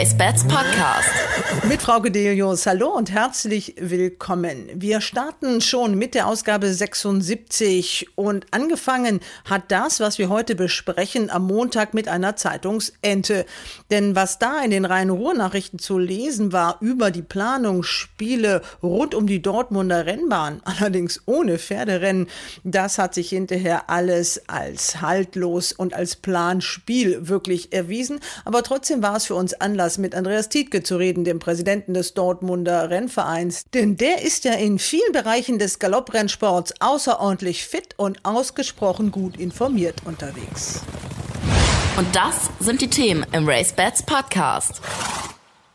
Race Bats Podcast. Mit Frau Gedelius, hallo und herzlich willkommen. Wir starten schon mit der Ausgabe 76 und angefangen hat das, was wir heute besprechen, am Montag mit einer Zeitungsente. Denn was da in den Rhein-Ruhr-Nachrichten zu lesen war über die Planungsspiele rund um die Dortmunder Rennbahn, allerdings ohne Pferderennen, das hat sich hinterher alles als haltlos und als Planspiel wirklich erwiesen. Aber trotzdem war es für uns Anlass, mit Andreas Tietke zu reden, dem Präsidenten des Dortmunder Rennvereins. Denn der ist ja in vielen Bereichen des Galopprennsports außerordentlich fit und ausgesprochen gut informiert unterwegs. Und das sind die Themen im Race Bats Podcast.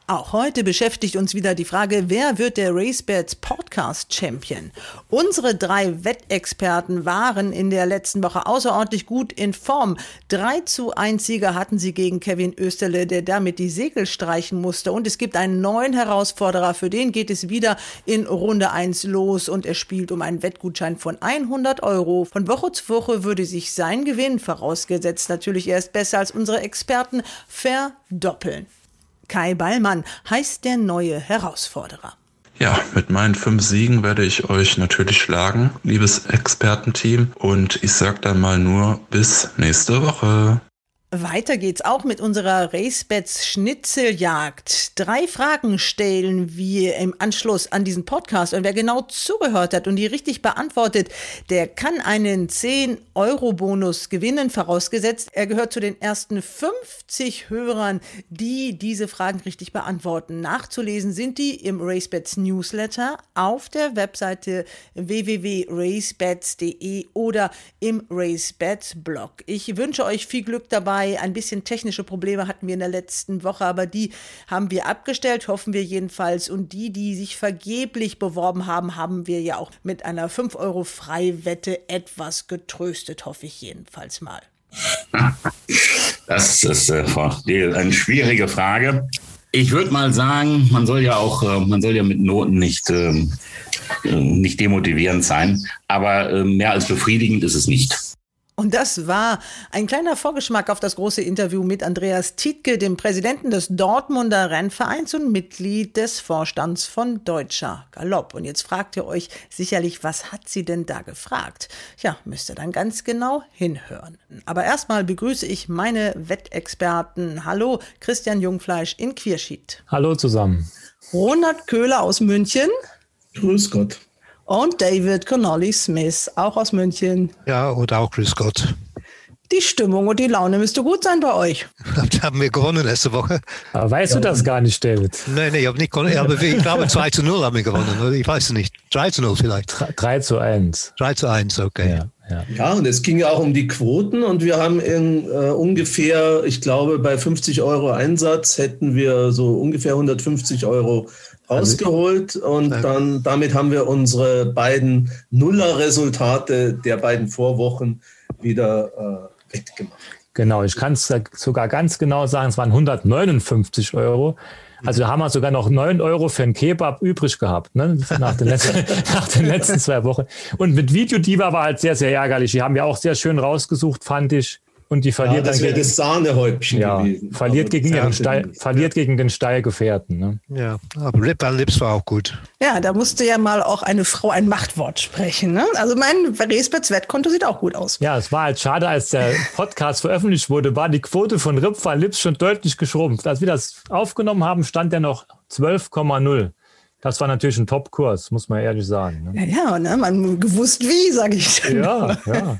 Auch heute beschäftigt uns wieder die Frage, wer wird der RaceBets Podcast Champion? Unsere drei Wettexperten waren in der letzten Woche außerordentlich gut in Form. 3 zu 1 Sieger hatten sie gegen Kevin Österle, der damit die Segel streichen musste. Und es gibt einen neuen Herausforderer, für den geht es wieder in Runde 1 los und er spielt um einen Wettgutschein von 100 Euro. Von Woche zu Woche würde sich sein Gewinn, vorausgesetzt natürlich er ist besser als unsere Experten, verdoppeln. Kai Ballmann heißt der neue Herausforderer. Ja, mit meinen fünf Siegen werde ich euch natürlich schlagen, liebes Expertenteam. Und ich sage dann mal nur bis nächste Woche. Weiter geht's auch mit unserer Racebets Schnitzeljagd. Drei Fragen stellen wir im Anschluss an diesen Podcast. Und wer genau zugehört hat und die richtig beantwortet, der kann einen 10-Euro-Bonus gewinnen, vorausgesetzt, er gehört zu den ersten 50 Hörern, die diese Fragen richtig beantworten. Nachzulesen sind die im Racebets Newsletter auf der Webseite www.racebets.de oder im Racebets Blog. Ich wünsche euch viel Glück dabei dabei. Ein bisschen technische Probleme hatten wir in der letzten Woche, aber die haben wir abgestellt, hoffen wir jedenfalls. Und die, die sich vergeblich beworben haben, haben wir ja auch mit einer 5 Euro Freiwette etwas getröstet, hoffe ich jedenfalls mal. Das ist äh, eine schwierige Frage. Ich würde mal sagen, man soll ja auch, äh, man soll ja mit Noten nicht, ähm, äh, nicht demotivierend sein, aber mehr als befriedigend ist es nicht. Und das war ein kleiner Vorgeschmack auf das große Interview mit Andreas Tietke, dem Präsidenten des Dortmunder Rennvereins und Mitglied des Vorstands von Deutscher Galopp. Und jetzt fragt ihr euch sicherlich, was hat sie denn da gefragt? Ja, müsst ihr dann ganz genau hinhören. Aber erstmal begrüße ich meine Wettexperten. Hallo, Christian Jungfleisch in Quierschied. Hallo zusammen. Ronald Köhler aus München. Grüß Gott und David Connolly Smith, auch aus München. Ja, und auch Grüß Gott. Die Stimmung und die Laune müsste gut sein bei euch. Haben wir gewonnen letzte Woche. Aber weißt ja. du das gar nicht, David? Nein, nein, ich habe nicht gewonnen. Aber ich glaube 2 zu 0 haben wir gewonnen. Ich weiß es nicht. 3 zu 0 vielleicht. 3 zu 1. 3 zu 1, okay. Ja. Ja. ja, und es ging ja auch um die Quoten und wir haben in äh, ungefähr, ich glaube, bei 50 Euro Einsatz hätten wir so ungefähr 150 Euro rausgeholt und dann damit haben wir unsere beiden Nuller-Resultate der beiden Vorwochen wieder äh, wettgemacht. Genau, ich kann es sogar ganz genau sagen, es waren 159 Euro. Also haben wir sogar noch 9 Euro für einen Kebab übrig gehabt, ne? nach, den letzten, nach den letzten zwei Wochen. Und mit Videodiva war halt sehr, sehr ärgerlich. Die haben wir auch sehr schön rausgesucht, fand ich. Und die verliert ja, das dann gegen das Sahnehäubchen ja, gewesen. Verliert, gegen, ihren Steil, verliert ja. gegen den Steilgefährten. Ne? Ja, aber Lip an Lips war auch gut. Ja, da musste ja mal auch eine Frau ein Machtwort sprechen. Ne? Also mein Resberts Wettkonto sieht auch gut aus. Ja, es war halt schade, als der Podcast veröffentlicht wurde, war die Quote von Rip van Lips schon deutlich geschrumpft. Als wir das aufgenommen haben, stand der noch 12,0. Das war natürlich ein Top-Kurs, muss man ehrlich sagen. Ne? Ja, ja, ne? man gewusst wie, sage ich. Dann. Ja, ja.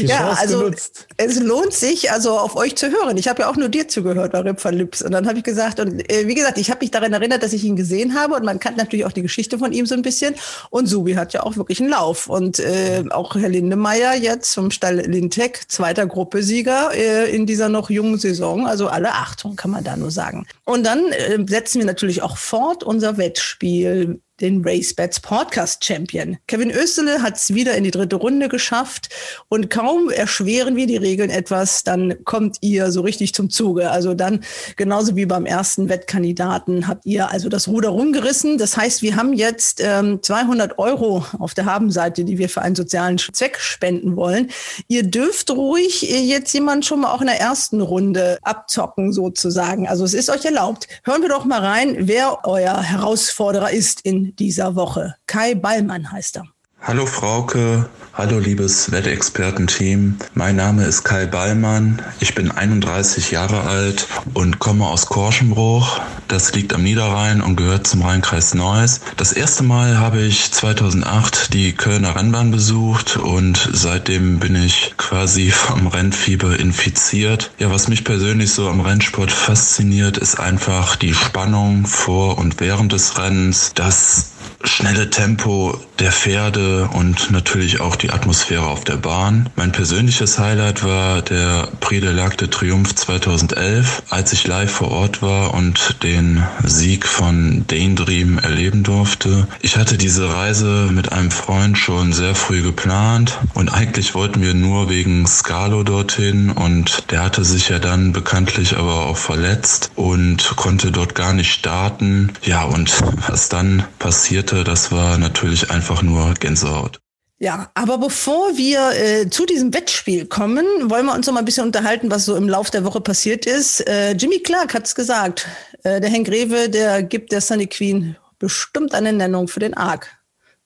ja, also genutzt. es lohnt sich, also auf euch zu hören. Ich habe ja auch nur dir zugehört bei Rip van Lips. Und dann habe ich gesagt, und äh, wie gesagt, ich habe mich daran erinnert, dass ich ihn gesehen habe und man kannte natürlich auch die Geschichte von ihm so ein bisschen. Und Subi hat ja auch wirklich einen Lauf. Und äh, auch Herr Lindemeyer jetzt vom Stall Lintec, zweiter Gruppesieger äh, in dieser noch jungen Saison. Also alle Achtung, kann man da nur sagen. Und dann äh, setzen wir natürlich auch fort unser Wettspiel Spiel den RaceBets Podcast Champion. Kevin Östele hat es wieder in die dritte Runde geschafft und kaum erschweren wir die Regeln etwas, dann kommt ihr so richtig zum Zuge. Also dann genauso wie beim ersten Wettkandidaten habt ihr also das Ruder rumgerissen. Das heißt, wir haben jetzt ähm, 200 Euro auf der Habenseite, die wir für einen sozialen Zweck spenden wollen. Ihr dürft ruhig äh, jetzt jemand schon mal auch in der ersten Runde abzocken sozusagen. Also es ist euch erlaubt. Hören wir doch mal rein, wer euer Herausforderer ist in dieser Woche. Kai Ballmann heißt er. Hallo Frauke, hallo liebes Wettexpertenteam. Mein Name ist Kai Ballmann. Ich bin 31 Jahre alt und komme aus Korschenbruch. Das liegt am Niederrhein und gehört zum Rheinkreis Neuss. Das erste Mal habe ich 2008 die Kölner Rennbahn besucht und seitdem bin ich quasi vom Rennfieber infiziert. Ja, was mich persönlich so am Rennsport fasziniert, ist einfach die Spannung vor und während des Rennens, das schnelle Tempo der Pferde und natürlich auch die Atmosphäre auf der Bahn. Mein persönliches Highlight war der Prix de l'Arc de Triomphe 2011, als ich live vor Ort war und den Sieg von Daydream erleben durfte. Ich hatte diese Reise mit einem Freund schon sehr früh geplant und eigentlich wollten wir nur wegen Scalo dorthin und der hatte sich ja dann bekanntlich aber auch verletzt und konnte dort gar nicht starten. Ja, und was dann passierte, das war natürlich einfach nur Gänsehaut. Ja, aber bevor wir äh, zu diesem Wettspiel kommen, wollen wir uns noch mal ein bisschen unterhalten, was so im Lauf der Woche passiert ist. Äh, Jimmy Clark hat es gesagt. Äh, der Henk Rewe, der gibt der Sunny Queen bestimmt eine Nennung für den Arc.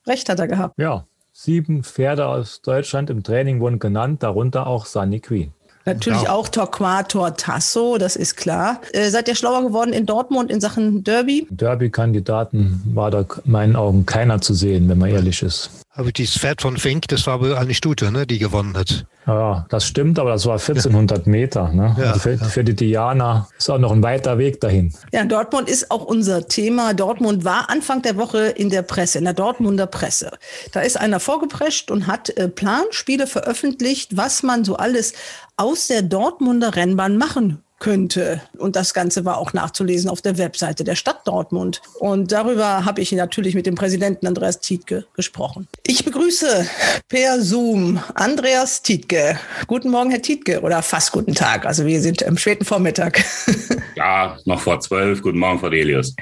Recht hat er gehabt. Ja, sieben Pferde aus Deutschland im Training wurden genannt, darunter auch Sunny Queen. Natürlich ja. auch Torquator Tasso, das ist klar. Äh, seid ihr schlauer geworden in Dortmund in Sachen Derby? Derby-Kandidaten war da in meinen Augen keiner zu sehen, wenn man ehrlich ist. Aber dieses Pferd von Fink, das war wohl eine Stute, ne, die gewonnen hat. Ja, das stimmt, aber das war 1400 ja. Meter. Ne? Ja, also für, ja. für, die Diana ist auch noch ein weiter Weg dahin. Ja, Dortmund ist auch unser Thema. Dortmund war Anfang der Woche in der Presse, in der Dortmunder Presse. Da ist einer vorgeprescht und hat äh, Planspiele veröffentlicht, was man so alles aus der Dortmunder Rennbahn machen könnte. Und das Ganze war auch nachzulesen auf der Webseite der Stadt Dortmund. Und darüber habe ich natürlich mit dem Präsidenten Andreas Tietke gesprochen. Ich begrüße per Zoom Andreas Tietke. Guten Morgen, Herr Tietke, oder fast guten Tag. Also wir sind am späten Vormittag. Ja, noch vor zwölf. Guten Morgen, Frau Delius.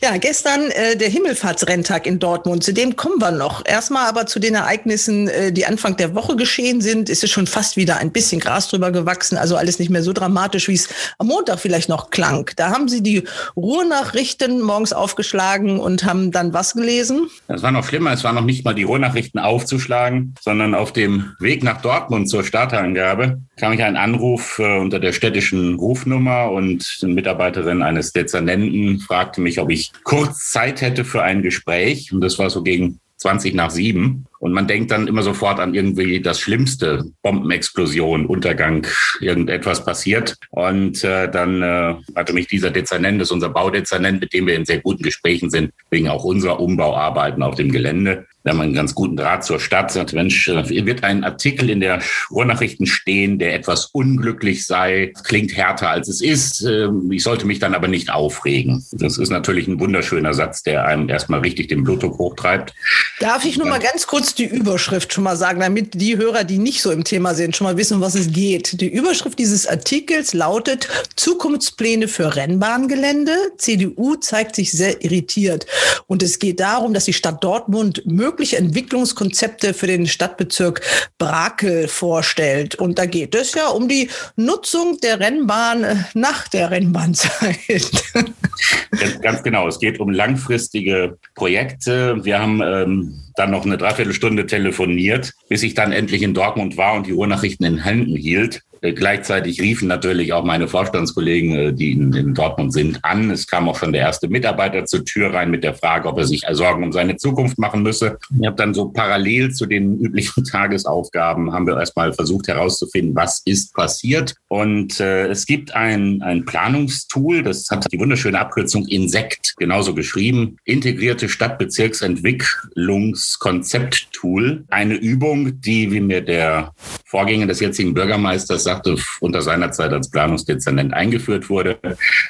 Ja, gestern äh, der Himmelfahrtsrenntag in Dortmund. Zu dem kommen wir noch. Erstmal aber zu den Ereignissen, äh, die Anfang der Woche geschehen sind. Ist es schon fast wieder ein bisschen Gras drüber gewachsen. Also alles nicht mehr so dramatisch, wie es am Montag vielleicht noch klang. Da haben Sie die Ruhrnachrichten morgens aufgeschlagen und haben dann was gelesen? Es war noch schlimmer. Es war noch nicht mal die Ruhrnachrichten aufzuschlagen, sondern auf dem Weg nach Dortmund zur Starterangabe kam ich einen Anruf äh, unter der städtischen Rufnummer und eine Mitarbeiterin eines Dezernenten fragte mich, ob ich kurz Zeit hätte für ein Gespräch. Und das war so gegen 20 nach sieben. Und man denkt dann immer sofort an irgendwie das Schlimmste, Bombenexplosion, Untergang, irgendetwas passiert. Und äh, dann äh, hatte mich dieser Dezernent, das ist unser Baudezernent, mit dem wir in sehr guten Gesprächen sind, wegen auch unserer Umbauarbeiten auf dem Gelände. Wir haben einen ganz guten Draht zur Stadt. Sagt, Mensch, äh, wird ein Artikel in der Ruhrnachrichten stehen, der etwas unglücklich sei. Das klingt härter, als es ist. Ähm, ich sollte mich dann aber nicht aufregen. Das ist natürlich ein wunderschöner Satz, der einem erstmal richtig den Blutdruck hochtreibt. Darf ich nur mal ganz kurz kurz die Überschrift schon mal sagen, damit die Hörer, die nicht so im Thema sind, schon mal wissen, um was es geht. Die Überschrift dieses Artikels lautet Zukunftspläne für Rennbahngelände. CDU zeigt sich sehr irritiert. Und es geht darum, dass die Stadt Dortmund mögliche Entwicklungskonzepte für den Stadtbezirk Brakel vorstellt. Und da geht es ja um die Nutzung der Rennbahn nach der Rennbahnzeit. Ganz genau. Es geht um langfristige Projekte. Wir haben ähm, dann noch eine Dreiviertelstunde telefoniert, bis ich dann endlich in Dortmund war und die Uhrnachrichten in Händen hielt. Äh, gleichzeitig riefen natürlich auch meine Vorstandskollegen, äh, die in, in, Dortmund sind, an. Es kam auch schon der erste Mitarbeiter zur Tür rein mit der Frage, ob er sich Sorgen um seine Zukunft machen müsse. Ich habe dann so parallel zu den üblichen Tagesaufgaben haben wir erstmal versucht herauszufinden, was ist passiert. Und äh, es gibt ein, ein Planungstool, das hat die wunderschöne Abkürzung Insekt genauso geschrieben. Integrierte Stadtbezirksentwicklungskonzept-Tool. Eine Übung, die, wie mir der Vorgänger des jetzigen Bürgermeisters sagte, unter seiner Zeit als Planungsdezernent eingeführt wurde.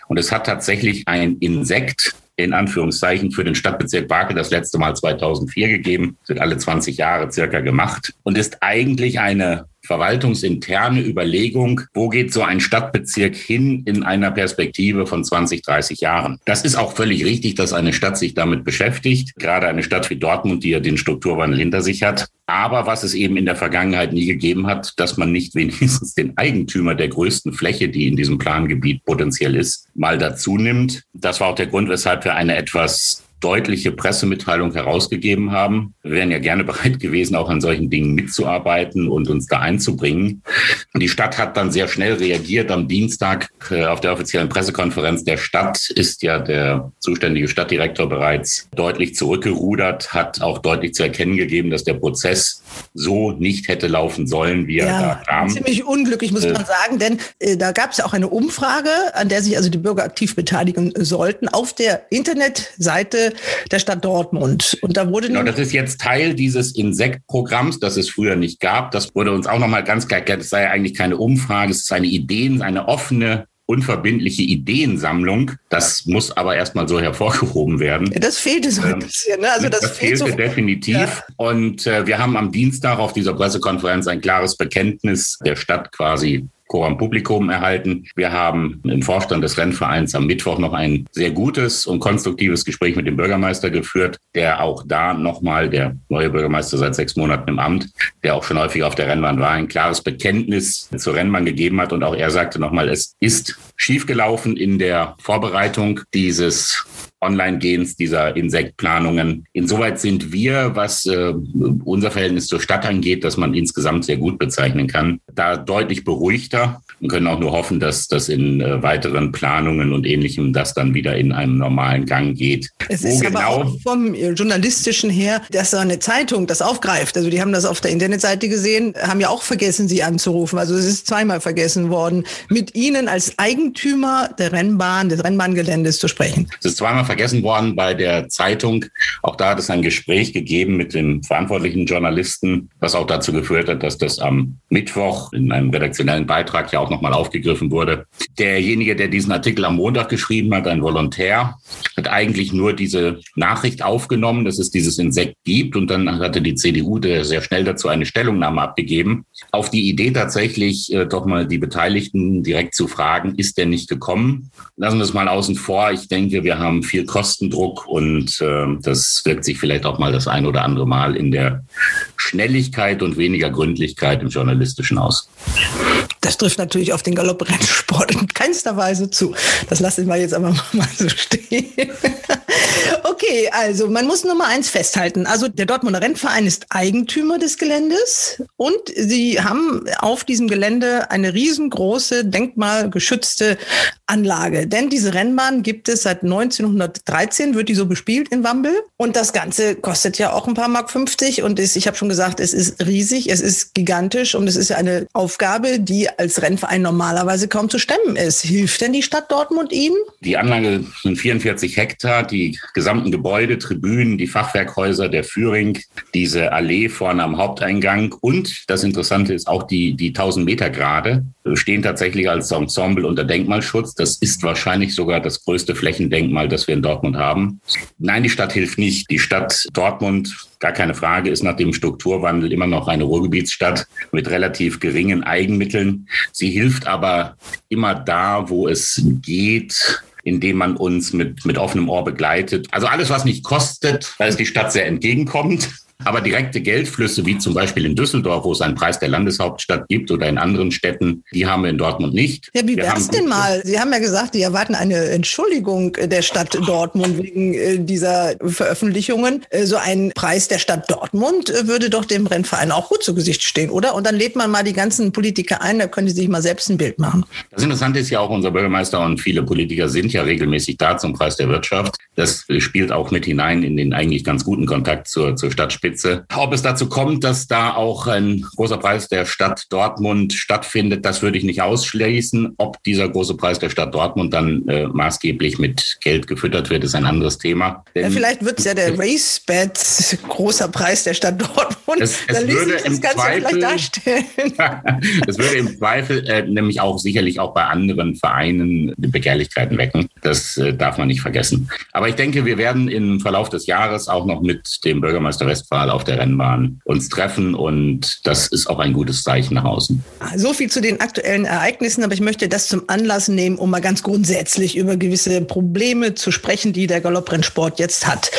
Und es hat tatsächlich ein Insekt in Anführungszeichen für den Stadtbezirk Bakel das letzte Mal 2004 gegeben, das wird alle 20 Jahre circa gemacht und ist eigentlich eine verwaltungsinterne Überlegung, wo geht so ein Stadtbezirk hin in einer Perspektive von 20, 30 Jahren. Das ist auch völlig richtig, dass eine Stadt sich damit beschäftigt, gerade eine Stadt wie Dortmund, die ja den Strukturwandel hinter sich hat. Aber was es eben in der Vergangenheit nie gegeben hat, dass man nicht wenigstens den Eigentümer der größten Fläche, die in diesem Plangebiet potenziell ist, mal dazu nimmt. Das war auch der Grund, weshalb wir eine etwas deutliche Pressemitteilung herausgegeben haben. Wir wären ja gerne bereit gewesen, auch an solchen Dingen mitzuarbeiten und uns da einzubringen. Die Stadt hat dann sehr schnell reagiert. Am Dienstag äh, auf der offiziellen Pressekonferenz der Stadt ist ja der zuständige Stadtdirektor bereits deutlich zurückgerudert, hat auch deutlich zu erkennen gegeben, dass der Prozess so nicht hätte laufen sollen, wie er ja, da kam. Ziemlich unglücklich, muss äh, man sagen, denn äh, da gab es ja auch eine Umfrage, an der sich also die Bürger aktiv beteiligen sollten, auf der Internetseite der Stadt Dortmund. Und da wurde genau, das ist jetzt Teil dieses Insektprogramms, das es früher nicht gab. Das wurde uns auch nochmal ganz klar erklärt. Es sei eigentlich keine Umfrage, es ist eine Ideen, eine offene unverbindliche Ideensammlung. Das muss aber erstmal so hervorgehoben werden. Das fehlte so ein ähm, bisschen. Ne? Also das, das fehlte so definitiv. Ja. Und äh, wir haben am Dienstag auf dieser Pressekonferenz ein klares Bekenntnis der Stadt quasi Quorum Publikum erhalten. Wir haben im Vorstand des Rennvereins am Mittwoch noch ein sehr gutes und konstruktives Gespräch mit dem Bürgermeister geführt, der auch da nochmal, der neue Bürgermeister seit sechs Monaten im Amt, der auch schon häufig auf der Rennbahn war, ein klares Bekenntnis zur Rennbahn gegeben hat. Und auch er sagte nochmal, es ist schiefgelaufen in der Vorbereitung dieses Online-Gens, dieser Insektplanungen. Insoweit sind wir, was äh, unser Verhältnis zur Stadt angeht, dass man insgesamt sehr gut bezeichnen kann, da deutlich beruhigter und können auch nur hoffen, dass das in äh, weiteren Planungen und ähnlichem das dann wieder in einem normalen Gang geht. Es Wo ist genau aber auch vom journalistischen her, dass so eine Zeitung das aufgreift. Also die haben das auf der Internetseite gesehen, haben ja auch vergessen, sie anzurufen. Also es ist zweimal vergessen worden, mit Ihnen als Eigentümer der Rennbahn, des Rennbahngeländes zu sprechen. Es ist zweimal vergessen worden bei der Zeitung. Auch da hat es ein Gespräch gegeben mit dem verantwortlichen Journalisten, was auch dazu geführt hat, dass das am Mittwoch in einem redaktionellen Beitrag ja auch nochmal aufgegriffen wurde. Derjenige, der diesen Artikel am Montag geschrieben hat, ein Volontär, hat eigentlich nur diese Nachricht aufgenommen, dass es dieses Insekt gibt. Und dann hatte die CDU sehr schnell dazu eine Stellungnahme abgegeben. Auf die Idee tatsächlich äh, doch mal die Beteiligten direkt zu fragen, ist der nicht gekommen? Lassen wir es mal außen vor. Ich denke, wir haben viel Kostendruck und äh, das wirkt sich vielleicht auch mal das ein oder andere Mal in der Schnelligkeit und weniger Gründlichkeit im Journalistischen aus. Das trifft natürlich auf den Galopprennsport in keinster Weise zu. Das lassen wir jetzt aber mal so stehen. Okay, also man muss nur mal eins festhalten. Also der Dortmunder Rennverein ist Eigentümer des Geländes und sie haben auf diesem Gelände eine riesengroße, denkmalgeschützte Anlage. Denn diese Rennbahn gibt es seit 1913, wird die so bespielt in Wambel. Und das Ganze kostet ja auch ein paar Mark 50. Und ist, ich habe schon gesagt, es ist riesig, es ist gigantisch und es ist eine Aufgabe, die als Rennverein normalerweise kaum zu stemmen ist. Hilft denn die Stadt Dortmund Ihnen? Die Anlage sind 44 Hektar, die gesamten Gebäude, Tribünen, die Fachwerkhäuser, der Führing, diese Allee vorne am Haupteingang und das Interessante ist auch die, die 1000 Meter Gerade stehen tatsächlich als Ensemble unter Denkmalschutz. Das ist wahrscheinlich sogar das größte Flächendenkmal, das wir in Dortmund haben. Nein, die Stadt hilft nicht. Die Stadt Dortmund, gar keine Frage, ist nach dem Strukturwandel immer noch eine Ruhrgebietsstadt mit relativ geringen Eigenmitteln. Sie hilft aber immer da, wo es geht, indem man uns mit, mit offenem Ohr begleitet. Also alles, was nicht kostet, da ist die Stadt sehr entgegenkommend. Aber direkte Geldflüsse, wie zum Beispiel in Düsseldorf, wo es einen Preis der Landeshauptstadt gibt oder in anderen Städten, die haben wir in Dortmund nicht. Ja, wie wär's denn mal? Sie haben ja gesagt, Sie erwarten eine Entschuldigung der Stadt Dortmund wegen äh, dieser Veröffentlichungen. Äh, so ein Preis der Stadt Dortmund äh, würde doch dem Rennverein auch gut zu Gesicht stehen, oder? Und dann lädt man mal die ganzen Politiker ein, da können die sich mal selbst ein Bild machen. Das Interessante ist ja auch, unser Bürgermeister und viele Politiker sind ja regelmäßig da zum Preis der Wirtschaft. Das spielt auch mit hinein in den eigentlich ganz guten Kontakt zur, zur Stadtspitze Spitze. Ob es dazu kommt, dass da auch ein großer Preis der Stadt Dortmund stattfindet, das würde ich nicht ausschließen. Ob dieser große Preis der Stadt Dortmund dann äh, maßgeblich mit Geld gefüttert wird, ist ein anderes Thema. Ja, vielleicht wird es ja der RaceBet großer Preis der Stadt Dortmund. Es, es würde im Zweifel, darstellen. es würde im Zweifel äh, nämlich auch sicherlich auch bei anderen Vereinen Begehrlichkeiten wecken. Das äh, darf man nicht vergessen. Aber ich denke, wir werden im Verlauf des Jahres auch noch mit dem Bürgermeister Westphal auf der Rennbahn uns treffen und das ist auch ein gutes Zeichen nach außen. So viel zu den aktuellen Ereignissen, aber ich möchte das zum Anlass nehmen, um mal ganz grundsätzlich über gewisse Probleme zu sprechen, die der Galopprennsport jetzt hat.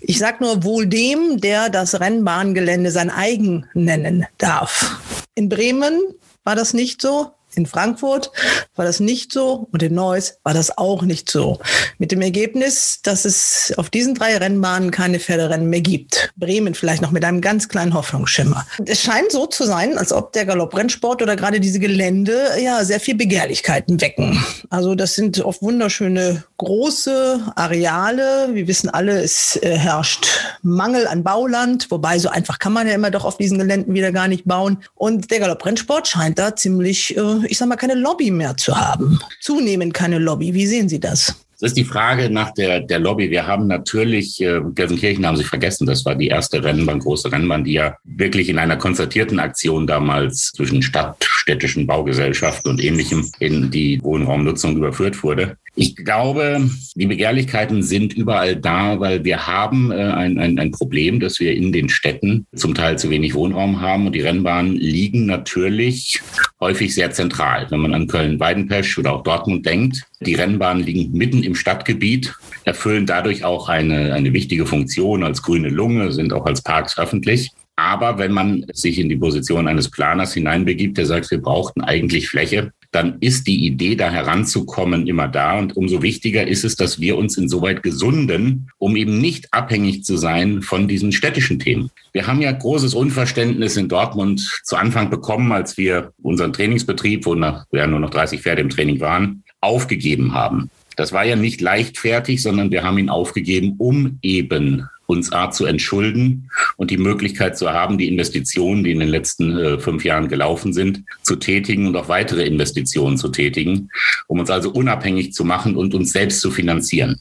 Ich sage nur wohl dem, der das Rennbahngelände sein eigen nennen darf. In Bremen war das nicht so. In Frankfurt war das nicht so und in Neuss war das auch nicht so. Mit dem Ergebnis, dass es auf diesen drei Rennbahnen keine Pferderennen mehr gibt. Bremen vielleicht noch mit einem ganz kleinen Hoffnungsschimmer. Es scheint so zu sein, als ob der Galopprennsport oder gerade diese Gelände ja sehr viel Begehrlichkeiten wecken. Also das sind oft wunderschöne große Areale. Wir wissen alle, es äh, herrscht Mangel an Bauland, wobei so einfach kann man ja immer doch auf diesen Geländen wieder gar nicht bauen. Und der Galopprennsport scheint da ziemlich äh, ich sag mal, keine Lobby mehr zu haben. Zunehmend keine Lobby. Wie sehen Sie das? Das ist die Frage nach der, der Lobby. Wir haben natürlich, äh, Gelsenkirchen haben Sie vergessen, das war die erste Rennbahn, große Rennbahn, die ja wirklich in einer konzertierten Aktion damals zwischen Stadt, städtischen Baugesellschaften und ähnlichem in die Wohnraumnutzung überführt wurde. Ich glaube, die Begehrlichkeiten sind überall da, weil wir haben äh, ein, ein, ein Problem, dass wir in den Städten zum Teil zu wenig Wohnraum haben und die Rennbahnen liegen natürlich häufig sehr zentral. Wenn man an Köln-Weidenpesch oder auch Dortmund denkt, die Rennbahnen liegen mitten im Stadtgebiet, erfüllen dadurch auch eine, eine wichtige Funktion als grüne Lunge, sind auch als Parks öffentlich. Aber wenn man sich in die Position eines Planers hineinbegibt, der sagt, wir brauchten eigentlich Fläche, dann ist die Idee, da heranzukommen, immer da. Und umso wichtiger ist es, dass wir uns insoweit gesunden, um eben nicht abhängig zu sein von diesen städtischen Themen. Wir haben ja großes Unverständnis in Dortmund zu Anfang bekommen, als wir unseren Trainingsbetrieb, wo nach, ja nur noch 30 Pferde im Training waren, aufgegeben haben. Das war ja nicht leichtfertig, sondern wir haben ihn aufgegeben, um eben uns A zu entschulden und die Möglichkeit zu haben, die Investitionen, die in den letzten äh, fünf Jahren gelaufen sind, zu tätigen und auch weitere Investitionen zu tätigen, um uns also unabhängig zu machen und uns selbst zu finanzieren.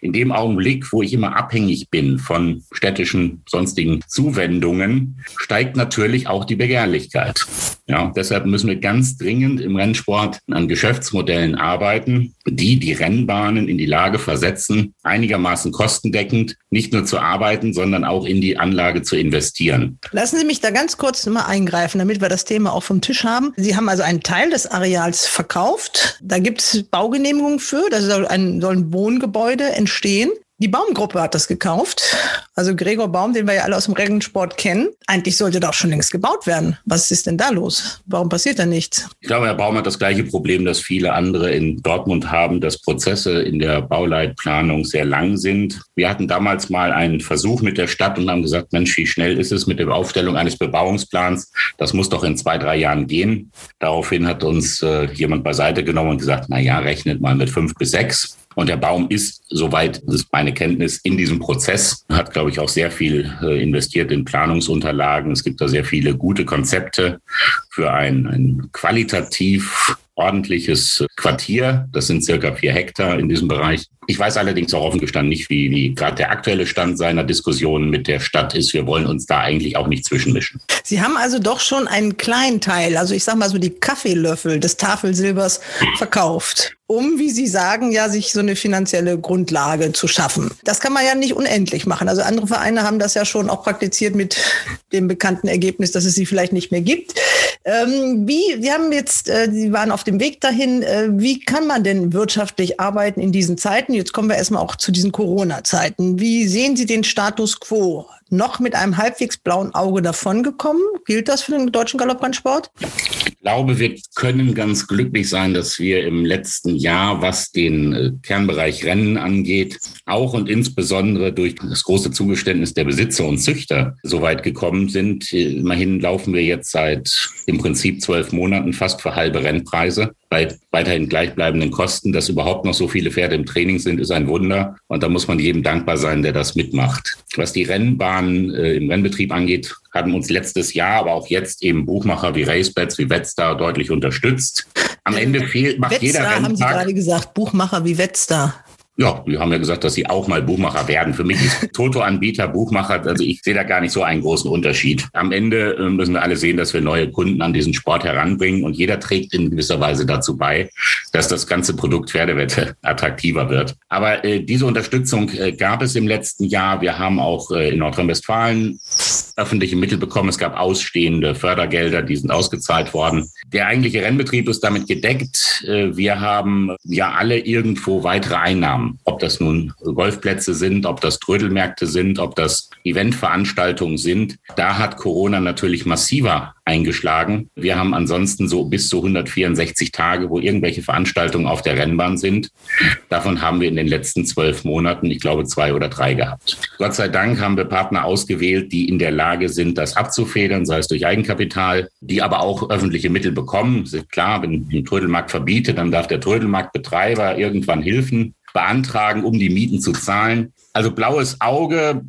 In dem Augenblick, wo ich immer abhängig bin von städtischen sonstigen Zuwendungen, steigt natürlich auch die Begehrlichkeit. Ja, deshalb müssen wir ganz dringend im Rennsport an Geschäftsmodellen arbeiten, die die Rennbahnen in die Lage versetzen, einigermaßen kostendeckend nicht nur zu arbeiten, sondern auch in die Anlage zu investieren. Lassen Sie mich da ganz kurz mal eingreifen, damit wir das Thema auch vom Tisch haben. Sie haben also einen Teil des Areals verkauft. Da gibt es Baugenehmigungen für. Da soll ein, soll ein Wohngebäude entstehen. Die Baumgruppe hat das gekauft. Also Gregor Baum, den wir ja alle aus dem Regensport kennen. Eigentlich sollte doch schon längst gebaut werden. Was ist denn da los? Warum passiert da nichts? Ich glaube, Herr Baum hat das gleiche Problem, das viele andere in Dortmund haben, dass Prozesse in der Bauleitplanung sehr lang sind. Wir hatten damals mal einen Versuch mit der Stadt und haben gesagt, Mensch, wie schnell ist es mit der Aufstellung eines Bebauungsplans? Das muss doch in zwei, drei Jahren gehen. Daraufhin hat uns äh, jemand beiseite genommen und gesagt, na ja, rechnet mal mit fünf bis sechs. Und der Baum ist, soweit ist meine Kenntnis, in diesem Prozess, hat, glaube ich, auch sehr viel äh, investiert in Planungsunterlagen. Es gibt da sehr viele gute Konzepte für ein, ein qualitativ ordentliches Quartier. Das sind circa vier Hektar in diesem Bereich. Ich weiß allerdings auch offen gestanden nicht, wie, wie gerade der aktuelle Stand seiner Diskussion mit der Stadt ist. Wir wollen uns da eigentlich auch nicht zwischenmischen. Sie haben also doch schon einen kleinen Teil, also ich sage mal so die Kaffeelöffel des Tafelsilbers verkauft um, wie Sie sagen, ja, sich so eine finanzielle Grundlage zu schaffen. Das kann man ja nicht unendlich machen. Also andere Vereine haben das ja schon auch praktiziert mit dem bekannten Ergebnis, dass es sie vielleicht nicht mehr gibt. Ähm, wie, Sie haben jetzt, äh, Sie waren auf dem Weg dahin. Äh, wie kann man denn wirtschaftlich arbeiten in diesen Zeiten? Jetzt kommen wir erstmal auch zu diesen Corona-Zeiten. Wie sehen Sie den Status quo? Noch mit einem halbwegs blauen Auge davongekommen. Gilt das für den deutschen Galopprennsport? Ich glaube, wir können ganz glücklich sein, dass wir im letzten Jahr, was den äh, Kernbereich Rennen angeht, auch und insbesondere durch das große Zugeständnis der Besitzer und Züchter so weit gekommen sind. Immerhin laufen wir jetzt seit im Prinzip zwölf Monaten fast für halbe Rennpreise. Bei weiterhin gleichbleibenden Kosten, dass überhaupt noch so viele Pferde im Training sind, ist ein Wunder. Und da muss man jedem dankbar sein, der das mitmacht. Was die Rennbahn äh, im Rennbetrieb angeht, haben uns letztes Jahr, aber auch jetzt eben Buchmacher wie Racebets, wie Wetstar deutlich unterstützt. Am Ende fehlt, macht Wetstar, jeder Renntag. haben Sie gerade gesagt, Buchmacher wie Wetstar. Ja, wir haben ja gesagt, dass sie auch mal Buchmacher werden. Für mich ist Toto-Anbieter, Buchmacher, also ich sehe da gar nicht so einen großen Unterschied. Am Ende äh, müssen wir alle sehen, dass wir neue Kunden an diesen Sport heranbringen und jeder trägt in gewisser Weise dazu bei, dass das ganze Produkt Pferdewette attraktiver wird. Aber äh, diese Unterstützung äh, gab es im letzten Jahr. Wir haben auch äh, in Nordrhein-Westfalen öffentliche Mittel bekommen. Es gab ausstehende Fördergelder, die sind ausgezahlt worden. Der eigentliche Rennbetrieb ist damit gedeckt. Äh, wir haben ja alle irgendwo weitere Einnahmen ob das nun Golfplätze sind, ob das Trödelmärkte sind, ob das Eventveranstaltungen sind. Da hat Corona natürlich massiver eingeschlagen. Wir haben ansonsten so bis zu 164 Tage, wo irgendwelche Veranstaltungen auf der Rennbahn sind. Davon haben wir in den letzten zwölf Monaten, ich glaube, zwei oder drei gehabt. Gott sei Dank haben wir Partner ausgewählt, die in der Lage sind, das abzufedern, sei es durch Eigenkapital, die aber auch öffentliche Mittel bekommen. Klar, wenn ein Trödelmarkt verbietet, dann darf der Trödelmarktbetreiber irgendwann Hilfen beantragen, um die Mieten zu zahlen. Also blaues Auge,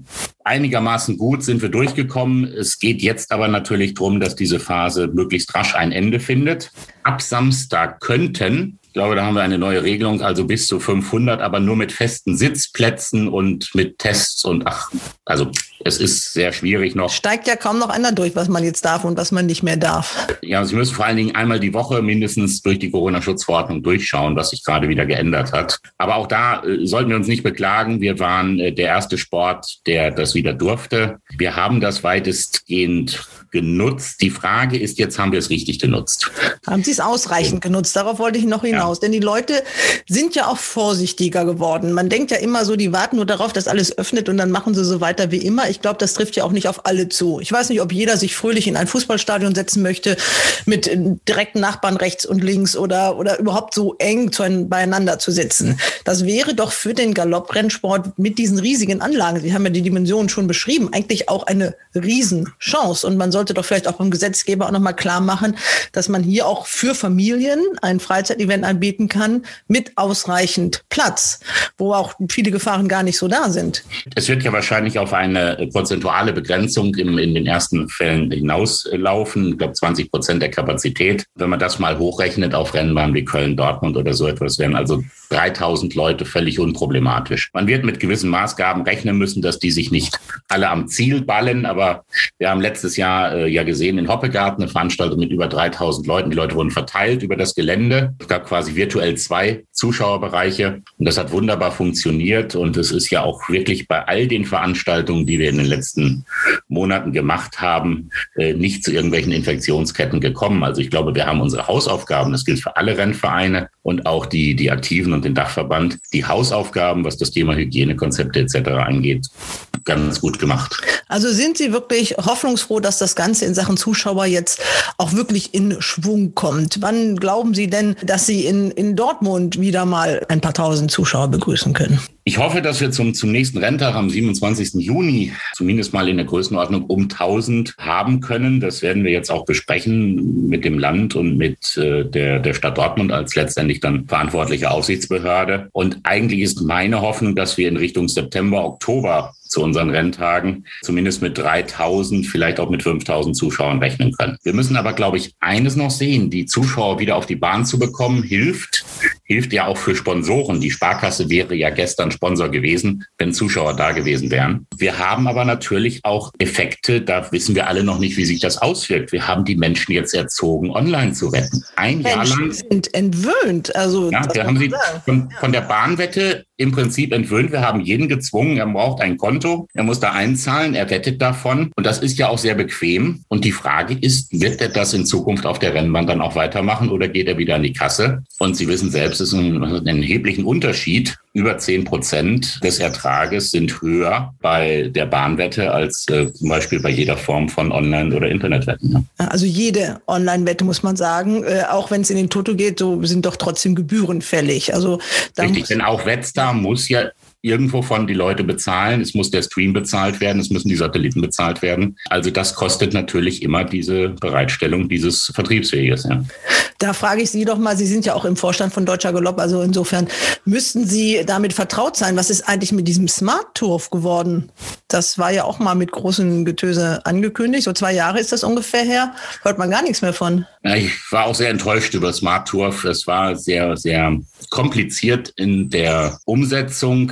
einigermaßen gut sind wir durchgekommen. Es geht jetzt aber natürlich darum, dass diese Phase möglichst rasch ein Ende findet. Ab Samstag könnten ich glaube, da haben wir eine neue Regelung, also bis zu 500, aber nur mit festen Sitzplätzen und mit Tests und ach, also es ist sehr schwierig noch. Steigt ja kaum noch einer durch, was man jetzt darf und was man nicht mehr darf. Ja, Sie müssen vor allen Dingen einmal die Woche mindestens durch die Corona-Schutzverordnung durchschauen, was sich gerade wieder geändert hat. Aber auch da äh, sollten wir uns nicht beklagen. Wir waren äh, der erste Sport, der das wieder durfte. Wir haben das weitestgehend genutzt. Die Frage ist jetzt, haben wir es richtig genutzt? Haben Sie es ausreichend genutzt? Darauf wollte ich noch hinaus. Ja. Denn die Leute sind ja auch vorsichtiger geworden. Man denkt ja immer so, die warten nur darauf, dass alles öffnet und dann machen sie so weiter wie immer. Ich glaube, das trifft ja auch nicht auf alle zu. Ich weiß nicht, ob jeder sich fröhlich in ein Fußballstadion setzen möchte mit direkten Nachbarn rechts und links oder, oder überhaupt so eng zu einem, beieinander zu sitzen. Das wäre doch für den Galopprennsport mit diesen riesigen Anlagen, Sie haben ja die Dimensionen schon beschrieben, eigentlich auch eine Riesenchance. Und man sollte doch vielleicht auch beim Gesetzgeber auch nochmal klar machen, dass man hier auch für Familien ein Freizeitevent anbieten kann mit ausreichend Platz, wo auch viele Gefahren gar nicht so da sind. Es wird ja wahrscheinlich auf eine prozentuale Begrenzung im, in den ersten Fällen hinauslaufen. Ich glaube, 20 Prozent der Kapazität. Wenn man das mal hochrechnet auf Rennbahnen wie Köln, Dortmund oder so etwas, wären also 3000 Leute völlig unproblematisch. Man wird mit gewissen Maßgaben rechnen müssen, dass die sich nicht alle am Ziel ballen, aber wir haben letztes Jahr äh, ja gesehen in Hoppegarten eine Veranstaltung mit über 3000 Leuten. Die Leute wurden verteilt über das Gelände. Es gab quasi virtuell zwei Zuschauerbereiche und das hat wunderbar funktioniert und es ist ja auch wirklich bei all den Veranstaltungen, die wir in den letzten Monaten gemacht haben, äh, nicht zu irgendwelchen Infektionsketten gekommen. Also ich glaube, wir haben unsere Hausaufgaben, das gilt für alle Rennvereine und auch die, die Aktiven und den Dachverband, die Hausaufgaben, was das Thema Hygienekonzepte etc. angeht, ganz gut gemacht. Also sind Sie wirklich hoffnungsfroh, dass das Ganze in Sachen Zuschauer jetzt auch wirklich in Schwung kommt? Wann glauben Sie denn, dass Sie in, in Dortmund wieder mal ein paar tausend Zuschauer begrüßen können? Ich hoffe, dass wir zum, zum nächsten Renntag am 27. Juni zumindest mal in der Größenordnung um 1000 haben können. Das werden wir jetzt auch besprechen mit dem Land und mit äh, der, der Stadt Dortmund als letztendlich dann verantwortliche Aufsichtsbehörde. Und eigentlich ist meine Hoffnung, dass wir in Richtung September, Oktober zu unseren Renntagen zumindest mit 3000, vielleicht auch mit 5000 Zuschauern rechnen können. Wir müssen aber, glaube ich, eines noch sehen. Die Zuschauer wieder auf die Bahn zu bekommen, hilft. Hilft ja auch für Sponsoren. Die Sparkasse wäre ja gestern Sponsor gewesen, wenn Zuschauer da gewesen wären. Wir haben aber natürlich auch Effekte, da wissen wir alle noch nicht, wie sich das auswirkt. Wir haben die Menschen jetzt erzogen, online zu wetten. Ein Menschen Jahr lang. sind entwöhnt. Also, ja, wir haben sie von, von der Bahnwette im Prinzip entwöhnt. Wir haben jeden gezwungen, er braucht ein Konto, er muss da einzahlen, er wettet davon. Und das ist ja auch sehr bequem. Und die Frage ist, wird er das in Zukunft auf der Rennbahn dann auch weitermachen oder geht er wieder an die Kasse? Und Sie wissen selbst, es ist ein, ein erheblichen Unterschied. Über zehn Prozent des Ertrages sind höher bei der Bahnwette als äh, zum Beispiel bei jeder Form von Online- oder Internetwetten. Ne? Also jede Online-Wette muss man sagen, äh, auch wenn es in den Toto geht, so sind doch trotzdem Gebühren fällig. Also Richtig, denn auch Wetstar muss ja irgendwo von die Leute bezahlen. Es muss der Stream bezahlt werden. Es müssen die Satelliten bezahlt werden. Also das kostet natürlich immer diese Bereitstellung dieses Vertriebsweges. Ja. Da frage ich Sie doch mal, Sie sind ja auch im Vorstand von Deutscher Galopp, also insofern müssten Sie damit vertraut sein. Was ist eigentlich mit diesem Smart Turf geworden? Das war ja auch mal mit großen Getöse angekündigt. So zwei Jahre ist das ungefähr her. Hört man gar nichts mehr von. Ich war auch sehr enttäuscht über Smart Turf. Es war sehr, sehr kompliziert in der Umsetzung.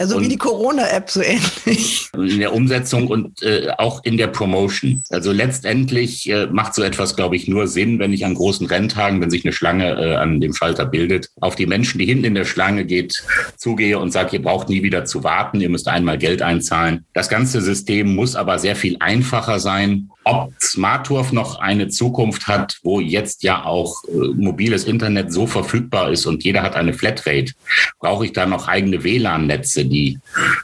Also und wie die Corona-App so ähnlich. In der Umsetzung und äh, auch in der Promotion. Also letztendlich äh, macht so etwas, glaube ich, nur Sinn, wenn ich an großen Renntagen, wenn sich eine Schlange äh, an dem Schalter bildet, auf die Menschen, die hinten in der Schlange geht, zugehe und sage, ihr braucht nie wieder zu warten, ihr müsst einmal Geld einzahlen. Das ganze System muss aber sehr viel einfacher sein ob Smartturf noch eine Zukunft hat, wo jetzt ja auch äh, mobiles Internet so verfügbar ist und jeder hat eine Flatrate, brauche ich da noch eigene WLAN-Netze, die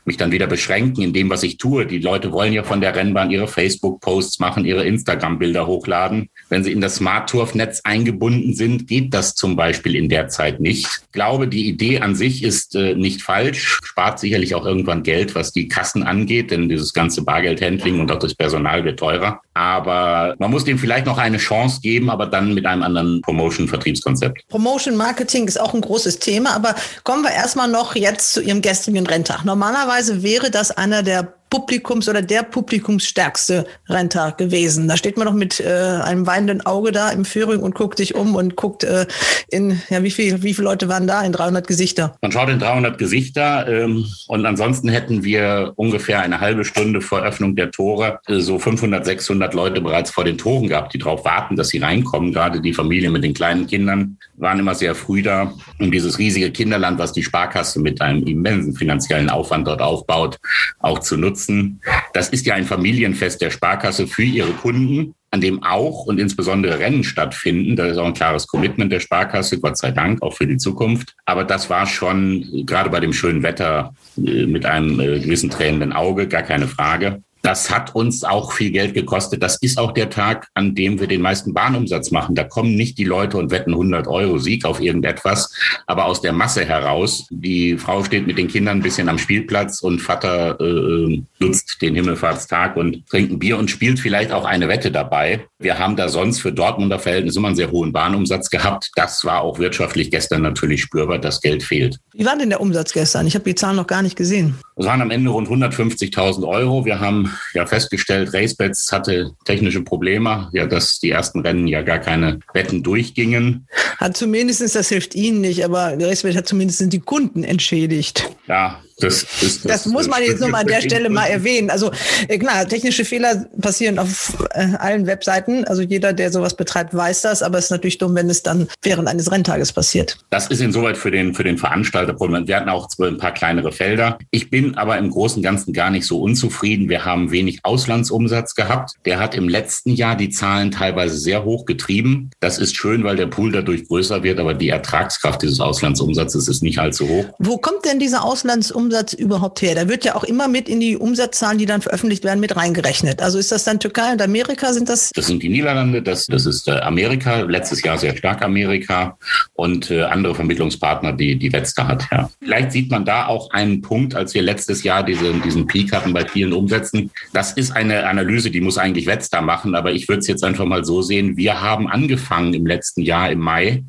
mich dann wieder beschränken in dem, was ich tue. Die Leute wollen ja von der Rennbahn ihre Facebook-Posts machen, ihre Instagram-Bilder hochladen. Wenn sie in das Smartturf-Netz eingebunden sind, geht das zum Beispiel in der Zeit nicht. Ich glaube, die Idee an sich ist äh, nicht falsch, spart sicherlich auch irgendwann Geld, was die Kassen angeht, denn dieses ganze Bargeldhandling und auch das Personal wird teurer. Aber man muss dem vielleicht noch eine Chance geben, aber dann mit einem anderen Promotion-Vertriebskonzept. Promotion Marketing ist auch ein großes Thema, aber kommen wir erstmal noch jetzt zu Ihrem gestrigen Renntag. Normalerweise wäre das einer der Publikums oder der publikumsstärkste Renntag gewesen. Da steht man noch mit äh, einem weinenden Auge da im Führing und guckt sich um und guckt äh, in, ja, wie viel, wie viele Leute waren da in 300 Gesichter? Man schaut in 300 Gesichter ähm, und ansonsten hätten wir ungefähr eine halbe Stunde vor Öffnung der Tore äh, so 500, 600 Leute bereits vor den Toren gehabt, die darauf warten, dass sie reinkommen. Gerade die Familie mit den kleinen Kindern waren immer sehr früh da, um dieses riesige Kinderland, was die Sparkasse mit einem immensen finanziellen Aufwand dort aufbaut, auch zu nutzen nutzen. Das ist ja ein Familienfest der Sparkasse für ihre Kunden, an dem auch und insbesondere Rennen stattfinden. Da ist auch ein klares Commitment der Sparkasse, Gott sei Dank, auch für die Zukunft. Aber das war schon gerade bei dem schönen Wetter äh, mit einem äh, gewissen tränenden Auge, gar keine Frage. Das hat uns auch viel Geld gekostet. Das ist auch der Tag, an dem wir den meisten Bahnumsatz machen. Da kommen nicht die Leute und wetten 100 Euro Sieg auf irgendetwas, aber aus der Masse heraus. Die Frau steht mit den Kindern ein bisschen am Spielplatz und Vater äh, nutzt den Himmelfahrtstag und trinkt ein Bier und spielt vielleicht auch eine Wette dabei. Wir haben da sonst für Dortmunder Verhältnisse immer einen sehr hohen Bahnumsatz gehabt. Das war auch wirtschaftlich gestern natürlich spürbar. Das Geld fehlt. Wie war denn der Umsatz gestern? Ich habe die Zahlen noch gar nicht gesehen. Es waren am Ende rund 150.000 Euro. Wir haben ja festgestellt, RaceBets hatte technische Probleme, ja, dass die ersten Rennen ja gar keine Wetten durchgingen. Hat zumindest, das hilft Ihnen nicht, aber RaceBet hat zumindest die Kunden entschädigt. Ja, das, ist, das, das muss man jetzt nur mal an der Stelle mal erwähnen. Also äh, klar, technische Fehler passieren auf äh, allen Webseiten. Also jeder, der sowas betreibt, weiß das. Aber es ist natürlich dumm, wenn es dann während eines Renntages passiert. Das ist insoweit für den, für den Veranstalter Problem. Wir hatten auch ein paar kleinere Felder. Ich bin aber im Großen und Ganzen gar nicht so unzufrieden. Wir haben wenig Auslandsumsatz gehabt. Der hat im letzten Jahr die Zahlen teilweise sehr hoch getrieben. Das ist schön, weil der Pool dadurch größer wird. Aber die Ertragskraft dieses Auslandsumsatzes ist nicht allzu hoch. Wo kommt denn dieser Auslandsumsatz Umsatz überhaupt her? Da wird ja auch immer mit in die Umsatzzahlen, die dann veröffentlicht werden, mit reingerechnet. Also ist das dann Türkei und Amerika? Sind das? Das sind die Niederlande, das, das ist äh, Amerika, letztes Jahr sehr stark Amerika und äh, andere Vermittlungspartner, die die letzte hat. Ja. Vielleicht sieht man da auch einen Punkt, als wir letztes Jahr diese, diesen Peak hatten bei vielen Umsätzen. Das ist eine Analyse, die muss eigentlich Wetzda machen, aber ich würde es jetzt einfach mal so sehen. Wir haben angefangen im letzten Jahr im Mai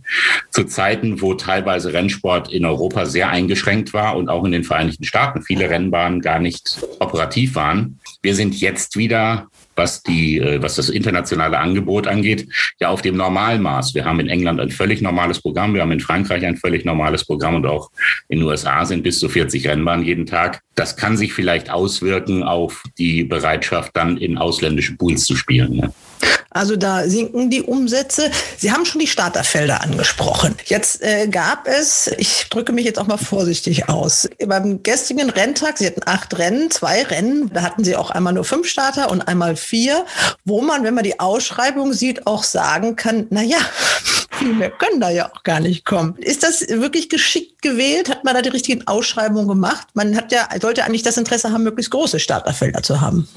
zu Zeiten, wo teilweise Rennsport in Europa sehr eingeschränkt war und auch in den Vereinigten Vereinigten Staaten viele Rennbahnen gar nicht operativ waren. Wir sind jetzt wieder was die, äh, was das internationale Angebot angeht, ja auf dem Normalmaß. Wir haben in England ein völlig normales Programm, wir haben in Frankreich ein völlig normales Programm und auch in den USA sind bis zu 40 Rennbahnen jeden Tag. Das kann sich vielleicht auswirken auf die Bereitschaft, dann in ausländische Pools zu spielen. Ne? Also da sinken die Umsätze. Sie haben schon die Starterfelder angesprochen. Jetzt äh, gab es, ich drücke mich jetzt auch mal vorsichtig aus, beim gestrigen Renntag, Sie hatten acht Rennen, zwei Rennen, da hatten Sie auch einmal nur fünf Starter und einmal vier, wo man, wenn man die Ausschreibung sieht, auch sagen kann, na ja, viel mehr können da ja auch gar nicht kommen. Ist das wirklich geschickt gewählt? Hat man da die richtigen Ausschreibungen gemacht? Man hat ja, sollte eigentlich das Interesse haben, möglichst große Starterfelder zu haben.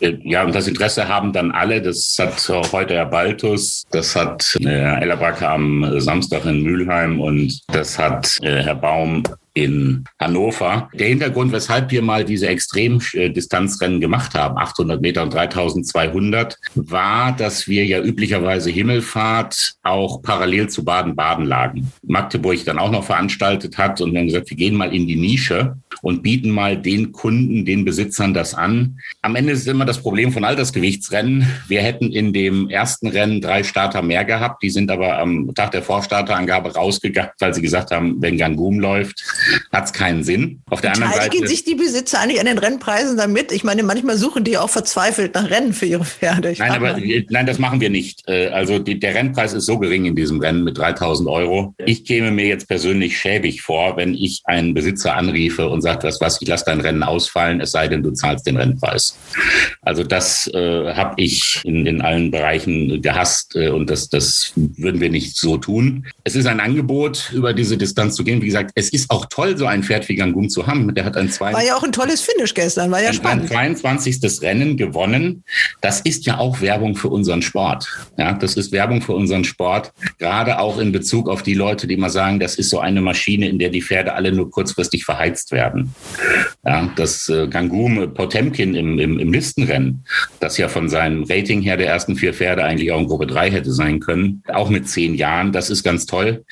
Ja, und das Interesse haben dann alle. Das hat auch heute Herr Baltus, das hat äh, Herr Ellerbacke am Samstag in Mülheim und das hat äh, Herr Baum in Hannover. Der Hintergrund, weshalb wir mal diese Extremdistanzrennen gemacht haben, 800 Meter und 3200, war, dass wir ja üblicherweise Himmelfahrt auch parallel zu Baden-Baden lagen. Magdeburg dann auch noch veranstaltet hat und haben gesagt, wir gehen mal in die Nische und bieten mal den Kunden, den Besitzern das an. Am Ende ist immer das Problem von Altersgewichtsrennen. Wir hätten in dem ersten Rennen drei Starter mehr gehabt. Die sind aber am Tag der Vorstarterangabe rausgegangen, weil sie gesagt haben, wenn Gangum läuft, hat es keinen Sinn. Auf der anderen Seite sich die Besitzer eigentlich an den Rennpreisen damit? Ich meine, manchmal suchen die auch verzweifelt nach Rennen für ihre Pferde. Ich nein, aber nein, das machen wir nicht. Äh, also die, der Rennpreis ist so gering in diesem Rennen mit 3000 Euro. Ich käme mir jetzt persönlich schäbig vor, wenn ich einen Besitzer anriefe und sagt, was was, ich lasse dein Rennen ausfallen, es sei denn, du zahlst den Rennpreis. Also das äh, habe ich in, in allen Bereichen gehasst äh, und das, das würden wir nicht so tun. Es ist ein Angebot, über diese Distanz zu gehen. Wie gesagt, es ist auch toll, so ein Pferd wie Gangum zu haben. Der hat ein zwei. War ja auch ein tolles Finish gestern, war ja spannend. Ein 22. Rennen gewonnen. Das ist ja auch Werbung für unseren Sport. Ja, das ist Werbung für unseren Sport. Gerade auch in Bezug auf die Leute, die mal sagen, das ist so eine Maschine, in der die Pferde alle nur kurzfristig verheizt werden. Ja, das äh, Gangum Potemkin im, im, im Listenrennen, das ja von seinem Rating her der ersten vier Pferde eigentlich auch in Gruppe 3 hätte sein können, auch mit zehn Jahren, das ist ganz toll.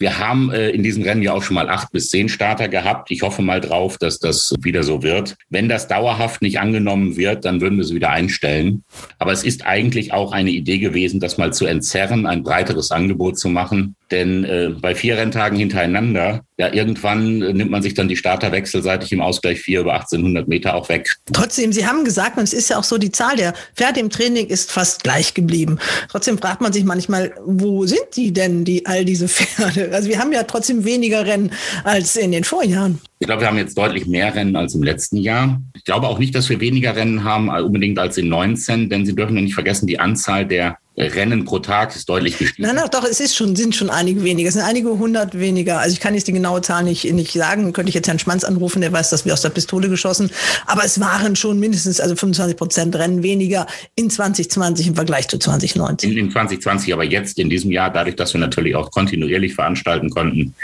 Wir haben äh, in diesem Rennen ja auch schon mal acht bis zehn Starter gehabt. Ich hoffe mal drauf, dass das wieder so wird. Wenn das dauerhaft nicht angenommen wird, dann würden wir sie wieder einstellen. Aber es ist eigentlich auch eine Idee gewesen, das mal zu entzerren, ein breiteres Angebot zu machen. Denn äh, bei vier Renntagen hintereinander, ja, irgendwann äh, nimmt man sich dann die Starter wechselseitig im Ausgleich vier über 1800 Meter auch weg. Trotzdem, Sie haben gesagt, und es ist ja auch so, die Zahl der Pferde im Training ist fast gleich geblieben. Trotzdem fragt man sich manchmal, wo sind die denn, die all diese Pferde? Also wir haben ja trotzdem weniger Rennen als in den Vorjahren. Ich glaube, wir haben jetzt deutlich mehr Rennen als im letzten Jahr. Ich glaube auch nicht, dass wir weniger Rennen haben, äh, unbedingt als in 19, denn Sie dürfen ja nicht vergessen, die Anzahl der Rennen pro Tag ist deutlich gestiegen. Nein, nein, doch, es ist schon, sind schon einige weniger. Es sind einige hundert weniger. Also ich kann jetzt die genaue Zahl nicht, nicht sagen. Könnte ich jetzt Herrn Schmanz anrufen, der weiß, dass wir aus der Pistole geschossen. Aber es waren schon mindestens, also 25 Prozent Rennen weniger in 2020 im Vergleich zu 2019. In, in 2020, aber jetzt in diesem Jahr, dadurch, dass wir natürlich auch kontinuierlich veranstalten konnten,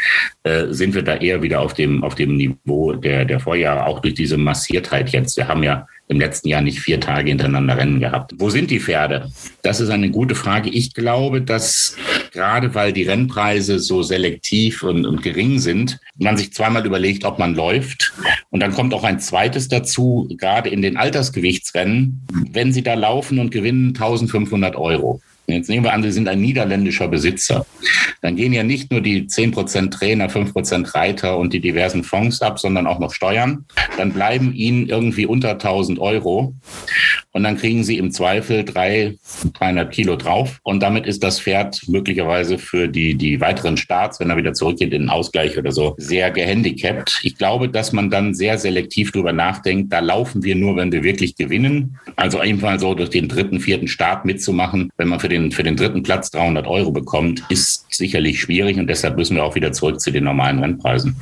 äh, sind wir da eher wieder auf dem, auf dem Niveau der, der Vorjahre, auch durch diese Massiertheit jetzt. Wir haben ja im letzten Jahr nicht vier Tage hintereinander Rennen gehabt. Wo sind die Pferde? Das ist eine gute Frage. Ich glaube, dass gerade weil die Rennpreise so selektiv und, und gering sind, man sich zweimal überlegt, ob man läuft. Und dann kommt auch ein zweites dazu, gerade in den Altersgewichtsrennen, wenn sie da laufen und gewinnen 1500 Euro. Jetzt nehmen wir an, Sie sind ein niederländischer Besitzer. Dann gehen ja nicht nur die 10% Trainer, 5% Reiter und die diversen Fonds ab, sondern auch noch Steuern. Dann bleiben Ihnen irgendwie unter 1000 Euro. Und dann kriegen Sie im Zweifel drei, dreieinhalb Kilo drauf. Und damit ist das Pferd möglicherweise für die, die weiteren Starts, wenn er wieder zurückgeht in den Ausgleich oder so, sehr gehandicapt. Ich glaube, dass man dann sehr selektiv drüber nachdenkt. Da laufen wir nur, wenn wir wirklich gewinnen. Also einfach so durch den dritten, vierten Start mitzumachen, wenn man für den den, für den dritten Platz 300 Euro bekommt, ist sicherlich schwierig und deshalb müssen wir auch wieder zurück zu den normalen Rennpreisen.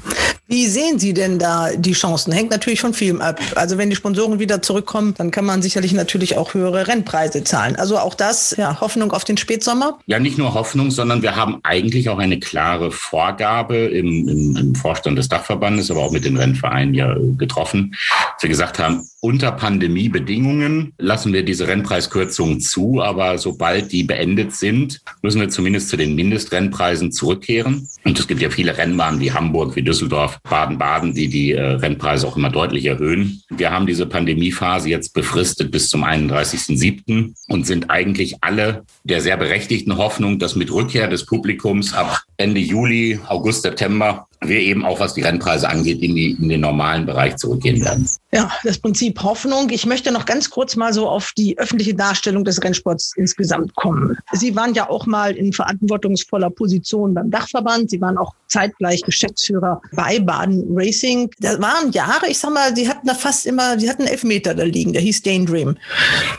Wie sehen Sie denn da die Chancen? Hängt natürlich von vielem ab. Also wenn die Sponsoren wieder zurückkommen, dann kann man sicherlich natürlich auch höhere Rennpreise zahlen. Also auch das, ja, Hoffnung auf den Spätsommer? Ja, nicht nur Hoffnung, sondern wir haben eigentlich auch eine klare Vorgabe im, im, im Vorstand des Dachverbandes, aber auch mit den Rennvereinen ja getroffen, dass wir gesagt haben, unter Pandemiebedingungen lassen wir diese Rennpreiskürzungen zu, aber sobald die beendet sind, müssen wir zumindest zu den Mindestrennpreisen zurückkehren. Und es gibt ja viele Rennbahnen wie Hamburg, wie Düsseldorf, Baden-Baden, die die äh, Rennpreise auch immer deutlich erhöhen. Wir haben diese Pandemiephase jetzt befristet bis zum 31.07. und sind eigentlich alle der sehr berechtigten Hoffnung, dass mit Rückkehr des Publikums ab Ende Juli, August, September wir eben auch, was die Rennpreise angeht, in, die, in den normalen Bereich zurückgehen werden. Ja, das Prinzip Hoffnung. Ich möchte noch ganz kurz mal so auf die öffentliche Darstellung des Rennsports insgesamt kommen. Sie waren ja auch mal in verantwortungsvoller Position beim Dachverband. Sie waren auch zeitgleich Geschäftsführer bei Baden Racing. Da waren Jahre, ich sag mal, Sie hatten da fast immer, Sie hatten einen Elfmeter da liegen, der hieß Daydream.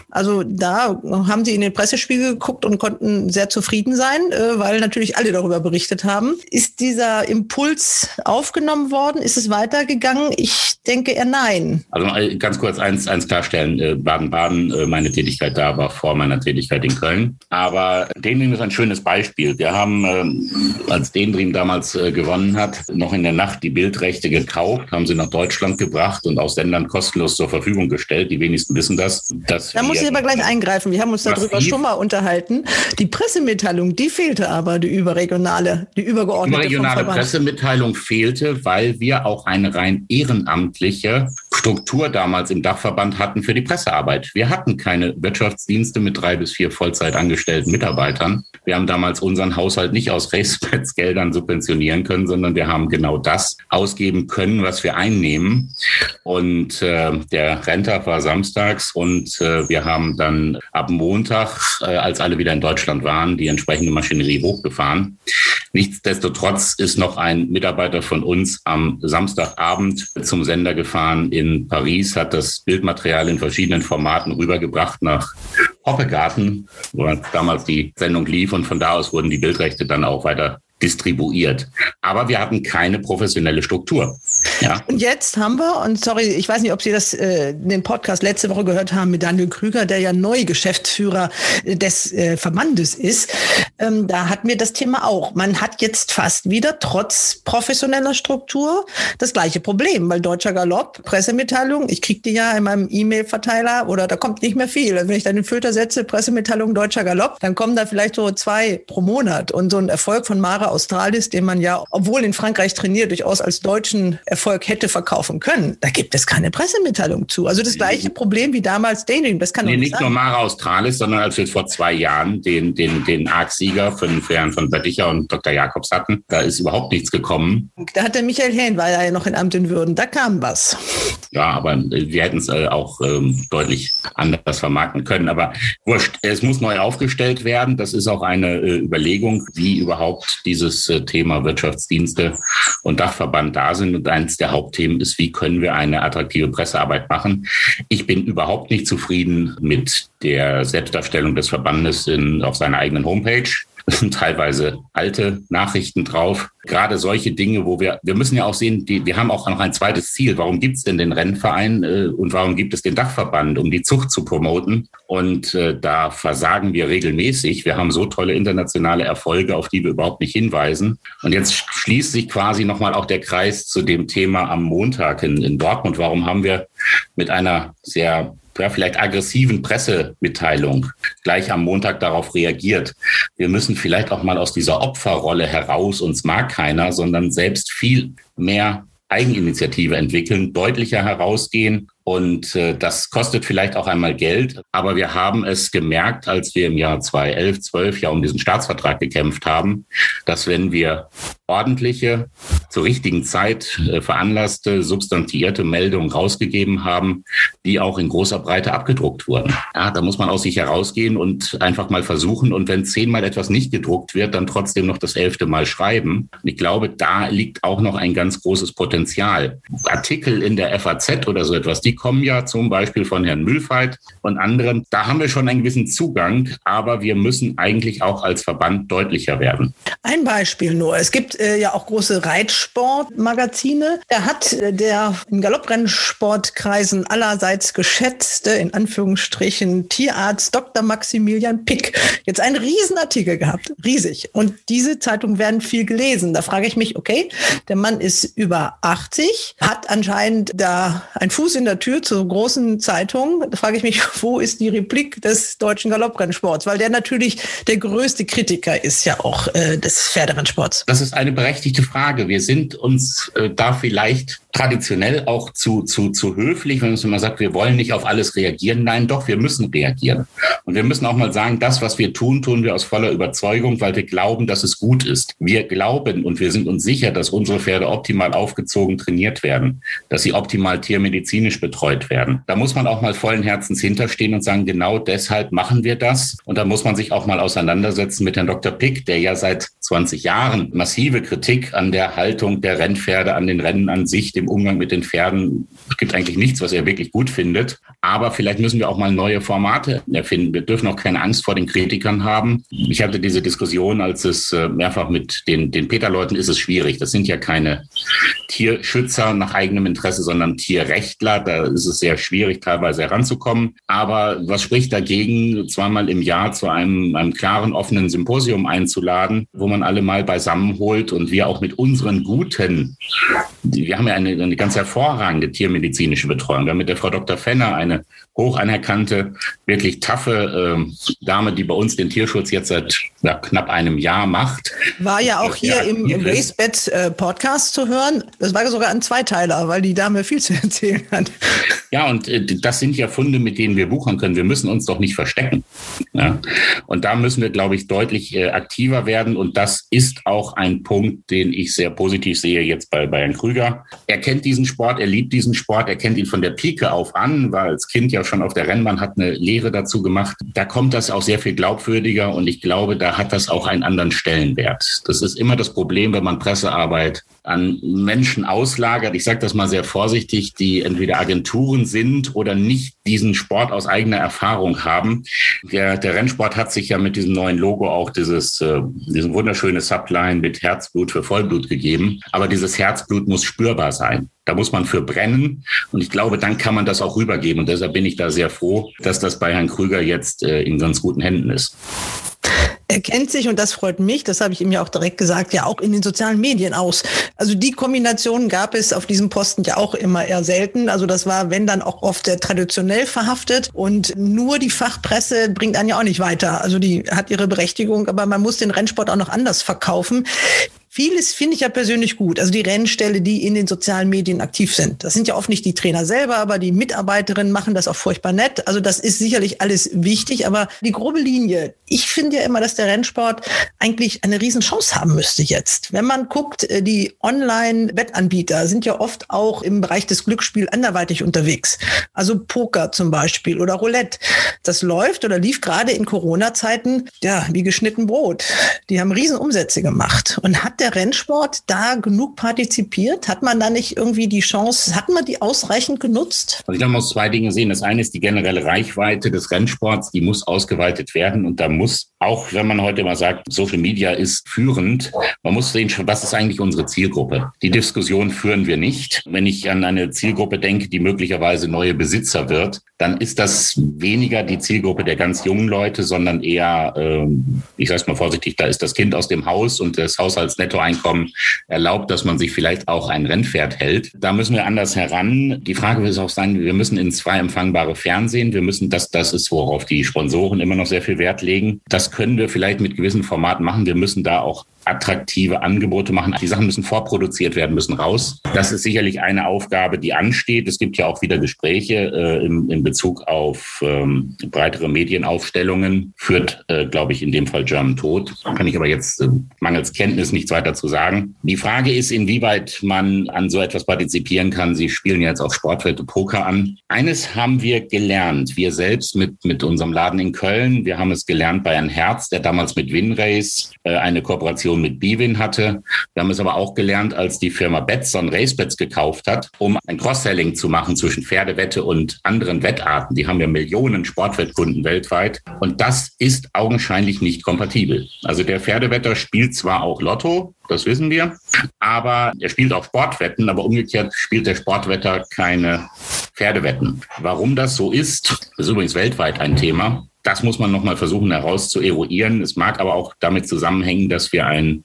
Also da haben Sie in den Pressespiegel geguckt und konnten sehr zufrieden sein, äh, weil natürlich alle darüber berichtet haben. Ist dieser Impuls aufgenommen worden? Ist es weitergegangen? Ich denke eher nein. Also ganz kurz eins, eins klarstellen. Äh, Baden-Baden, äh, meine Tätigkeit da war vor meiner Tätigkeit in Köln. Aber Dendream ist ein schönes Beispiel. Wir haben, als Dendream damals gewonnen hat, noch in der Nacht die Bildrechte gekauft, haben sie nach Deutschland gebracht und aus Sendern kostenlos zur Verfügung gestellt. Die wenigsten wissen das. da muss ich aber gleich eingreifen. Wir haben uns darüber schon mal unterhalten. Die Pressemitteilung, die fehlte aber, die überregionale, die übergeordnete. Die überregionale Pressemitteilung fehlte, weil wir auch eine rein ehrenamtliche Struktur damals im Dachverband hatten für die Pressearbeit. Wir hatten keine Wirtschaftsdienste mit drei bis vier Vollzeit angestellten Mitarbeitern. Wir haben damals unseren Haushalt nicht aus Rechtsgeldern subventionieren können, sondern wir haben genau das ausgeben können, was wir einnehmen. Und äh, der Renntag war samstags und äh, wir haben dann ab Montag, äh, als alle wieder in Deutschland waren, die entsprechende Maschinerie hochgefahren. Nichtsdestotrotz ist noch ein Mitarbeiter von uns am Samstagabend zum Sender gefahren in Paris, hat das Bildmaterial in verschiedenen Formaten rübergebracht nach Hoppegarten, wo damals die Sendung lief und von da aus wurden die Bildrechte dann auch weiter distribuiert. Aber wir hatten keine professionelle Struktur. Ja. Und jetzt haben wir, und sorry, ich weiß nicht, ob Sie das äh, den Podcast letzte Woche gehört haben mit Daniel Krüger, der ja neu Geschäftsführer des äh, Verbandes ist. Ähm, da hatten wir das Thema auch. Man hat jetzt fast wieder trotz professioneller Struktur das gleiche Problem, weil Deutscher Galopp, Pressemitteilung, ich kriege die ja in meinem E-Mail-Verteiler oder da kommt nicht mehr viel. Also wenn ich dann den Filter setze, Pressemitteilung Deutscher Galopp, dann kommen da vielleicht so zwei pro Monat. Und so ein Erfolg von Mara Australis, den man ja, obwohl in Frankreich trainiert, durchaus als deutschen Erfolg hätte verkaufen können. Da gibt es keine Pressemitteilung zu. Also das gleiche Problem wie damals Dating. Das kann nee, nicht nicht nur Mara Australis, sondern als wir vor zwei Jahren den, den, den ARC-Sieger von Herrn von Berdicher und Dr. Jakobs hatten, da ist überhaupt nichts gekommen. Da hat der Michael Hähn, war ja noch in Amt in Würden, da kam was. Ja, aber wir hätten es äh, auch ähm, deutlich anders vermarkten können. Aber wurscht, es muss neu aufgestellt werden. Das ist auch eine äh, Überlegung, wie überhaupt dieses äh, Thema Wirtschaftsdienste und Dachverband da sind. Und eines der Hauptthemen ist, wie können wir eine attraktive Pressearbeit machen. Ich bin überhaupt nicht zufrieden mit der Selbstdarstellung des Verbandes in, auf seiner eigenen Homepage. Teilweise alte Nachrichten drauf. Gerade solche Dinge, wo wir, wir müssen ja auch sehen, die, wir haben auch noch ein zweites Ziel. Warum gibt es denn den Rennverein äh, und warum gibt es den Dachverband, um die Zucht zu promoten? Und äh, da versagen wir regelmäßig. Wir haben so tolle internationale Erfolge, auf die wir überhaupt nicht hinweisen. Und jetzt schließt sich quasi nochmal auch der Kreis zu dem Thema am Montag in, in Dortmund. Warum haben wir mit einer sehr ja, vielleicht aggressiven Pressemitteilung gleich am Montag darauf reagiert. Wir müssen vielleicht auch mal aus dieser Opferrolle heraus, uns mag keiner, sondern selbst viel mehr Eigeninitiative entwickeln, deutlicher herausgehen. Und äh, das kostet vielleicht auch einmal Geld. Aber wir haben es gemerkt, als wir im Jahr 2011, 12 ja um diesen Staatsvertrag gekämpft haben, dass wenn wir ordentliche, zur richtigen Zeit äh, veranlasste, substantiierte Meldungen rausgegeben haben, die auch in großer Breite abgedruckt wurden. Ja, da muss man aus sich herausgehen und einfach mal versuchen. Und wenn zehnmal etwas nicht gedruckt wird, dann trotzdem noch das elfte Mal schreiben. Ich glaube, da liegt auch noch ein ganz großes Potenzial. Artikel in der FAZ oder so etwas, die kommen ja zum Beispiel von Herrn Mühlfeit und anderen. Da haben wir schon einen gewissen Zugang, aber wir müssen eigentlich auch als Verband deutlicher werden. Ein Beispiel nur. Es gibt äh, ja auch große Reitsportmagazine. Da hat äh, der in Galopprennsportkreisen allerseits geschätzte, in Anführungsstrichen, Tierarzt Dr. Maximilian Pick jetzt einen Riesenartikel gehabt. Riesig. Und diese Zeitungen werden viel gelesen. Da frage ich mich, okay, der Mann ist über 80, hat anscheinend da einen Fuß in der Tür zur großen Zeitung. Da frage ich mich, wo ist die Replik des deutschen Galopprennsports? Weil der natürlich der größte Kritiker ist ja auch äh, des Pferderennsports. Das ist eine berechtigte Frage. Wir sind uns äh, da vielleicht traditionell auch zu, zu, zu höflich, wenn man immer sagt, wir wollen nicht auf alles reagieren. Nein, doch, wir müssen reagieren. Und wir müssen auch mal sagen, das, was wir tun, tun wir aus voller Überzeugung, weil wir glauben, dass es gut ist. Wir glauben und wir sind uns sicher, dass unsere Pferde optimal aufgezogen trainiert werden, dass sie optimal tiermedizinisch betreut werden. Da muss man auch mal vollen Herzens hinterstehen und sagen, genau deshalb machen wir das. Und da muss man sich auch mal auseinandersetzen mit Herrn Dr. Pick, der ja seit 20 Jahren massive Kritik an der Haltung der Rennpferde, an den Rennen an sich, dem im Umgang mit den Pferden. Es gibt eigentlich nichts, was er wirklich gut findet. Aber vielleicht müssen wir auch mal neue Formate erfinden. Wir dürfen auch keine Angst vor den Kritikern haben. Ich hatte diese Diskussion, als es äh, mehrfach mit den, den Peter-Leuten ist es schwierig. Das sind ja keine Tierschützer nach eigenem Interesse, sondern Tierrechtler. Da ist es sehr schwierig, teilweise heranzukommen. Aber was spricht dagegen, zweimal im Jahr zu einem, einem klaren, offenen Symposium einzuladen, wo man alle mal beisammenholt und wir auch mit unseren guten, wir haben ja eine, eine ganz hervorragende tiermedizinische Betreuung. Wir haben mit der Frau Dr. Fenner eine hoch anerkannte, wirklich taffe äh, Dame, die bei uns den Tierschutz jetzt seit ja, knapp einem Jahr macht. War ja auch hier im, im Racebed äh, Podcast zu hören. Das war sogar ein Zweiteiler, weil die Dame viel zu erzählen hat. Ja, und äh, das sind ja Funde, mit denen wir buchern können. Wir müssen uns doch nicht verstecken. Ja? Und da müssen wir, glaube ich, deutlich äh, aktiver werden. Und das ist auch ein Punkt, den ich sehr positiv sehe jetzt bei Bayern Krüger. Er kennt diesen Sport, er liebt diesen Sport, er kennt ihn von der Pike auf an, war als Kind ja schon auf der Rennbahn, hat eine Lehre dazu gemacht. Da kommt das auch sehr viel glaubwürdiger und ich glaube, da hat das auch einen anderen Stellenwert. Das ist immer das Problem, wenn man Pressearbeit an Menschen auslagert. Ich sage das mal sehr vorsichtig, die entweder Agenturen sind oder nicht diesen Sport aus eigener Erfahrung haben. Der, der Rennsport hat sich ja mit diesem neuen Logo auch dieses, äh, diesen wunderschöne Subline mit Herzblut für Vollblut gegeben. Aber dieses Herzblut muss spürbar sein. Da muss man für brennen. Und ich glaube, dann kann man das auch rübergeben. Und deshalb bin ich da sehr froh, dass das bei Herrn Krüger jetzt äh, in ganz guten Händen ist. Er kennt sich, und das freut mich, das habe ich ihm ja auch direkt gesagt, ja auch in den sozialen Medien aus. Also die Kombination gab es auf diesem Posten ja auch immer eher selten. Also das war, wenn dann auch oft sehr traditionell verhaftet. Und nur die Fachpresse bringt einen ja auch nicht weiter. Also die hat ihre Berechtigung, aber man muss den Rennsport auch noch anders verkaufen. Vieles finde ich ja persönlich gut. Also die Rennställe, die in den sozialen Medien aktiv sind. Das sind ja oft nicht die Trainer selber, aber die Mitarbeiterinnen machen das auch furchtbar nett. Also das ist sicherlich alles wichtig, aber die grobe Linie. Ich finde ja immer, dass der Rennsport eigentlich eine Riesenchance haben müsste jetzt. Wenn man guckt, äh, die Online-Wettanbieter sind ja oft auch im Bereich des Glücksspiels anderweitig unterwegs. Also Poker zum Beispiel oder Roulette. Das läuft oder lief gerade in Corona-Zeiten, ja, wie geschnitten Brot. Die haben Riesenumsätze gemacht. Und hat der der Rennsport da genug partizipiert? Hat man da nicht irgendwie die Chance, hat man die ausreichend genutzt? Also ich glaube, man muss zwei Dinge sehen. Das eine ist die generelle Reichweite des Rennsports, die muss ausgeweitet werden und da muss auch, wenn man heute mal sagt, Social Media ist führend, man muss sehen, was ist eigentlich unsere Zielgruppe? Die Diskussion führen wir nicht. Wenn ich an eine Zielgruppe denke, die möglicherweise neue Besitzer wird, dann ist das weniger die Zielgruppe der ganz jungen Leute, sondern eher, ähm, ich sage es mal vorsichtig, da ist das Kind aus dem Haus und das Haushaltsnetto Nettoeinkommen erlaubt, dass man sich vielleicht auch ein Rennpferd hält. Da müssen wir anders heran. Die Frage wird auch sein, wir müssen ins frei empfangbare Fernsehen. Wir müssen, das, das ist, worauf die Sponsoren immer noch sehr viel Wert legen. Das können wir vielleicht mit gewissen Formaten machen. Wir müssen da auch attraktive Angebote machen. Die Sachen müssen vorproduziert werden, müssen raus. Das ist sicherlich eine Aufgabe, die ansteht. Es gibt ja auch wieder Gespräche äh, in, in Bezug auf ähm, breitere Medienaufstellungen. Führt, äh, glaube ich, in dem Fall German Tod. Kann ich aber jetzt äh, mangels Kenntnis nichts weiter zu sagen. Die Frage ist, inwieweit man an so etwas partizipieren kann. Sie spielen jetzt auch Sportwette Poker an. Eines haben wir gelernt. Wir selbst mit, mit unserem Laden in Köln. Wir haben es gelernt bei Herrn Herz, der damals mit Winrace äh, eine Kooperation Kooperation mit Bivin hatte. Wir haben es aber auch gelernt, als die Firma Betson Racebets gekauft hat, um ein Cross-Selling zu machen zwischen Pferdewette und anderen Wettarten. Die haben ja Millionen Sportwettkunden weltweit. Und das ist augenscheinlich nicht kompatibel. Also der Pferdewetter spielt zwar auch Lotto, das wissen wir, aber er spielt auch Sportwetten, aber umgekehrt spielt der Sportwetter keine Pferdewetten. Warum das so ist, ist übrigens weltweit ein Thema das muss man nochmal versuchen heraus zu eruieren. Es mag aber auch damit zusammenhängen, dass wir ein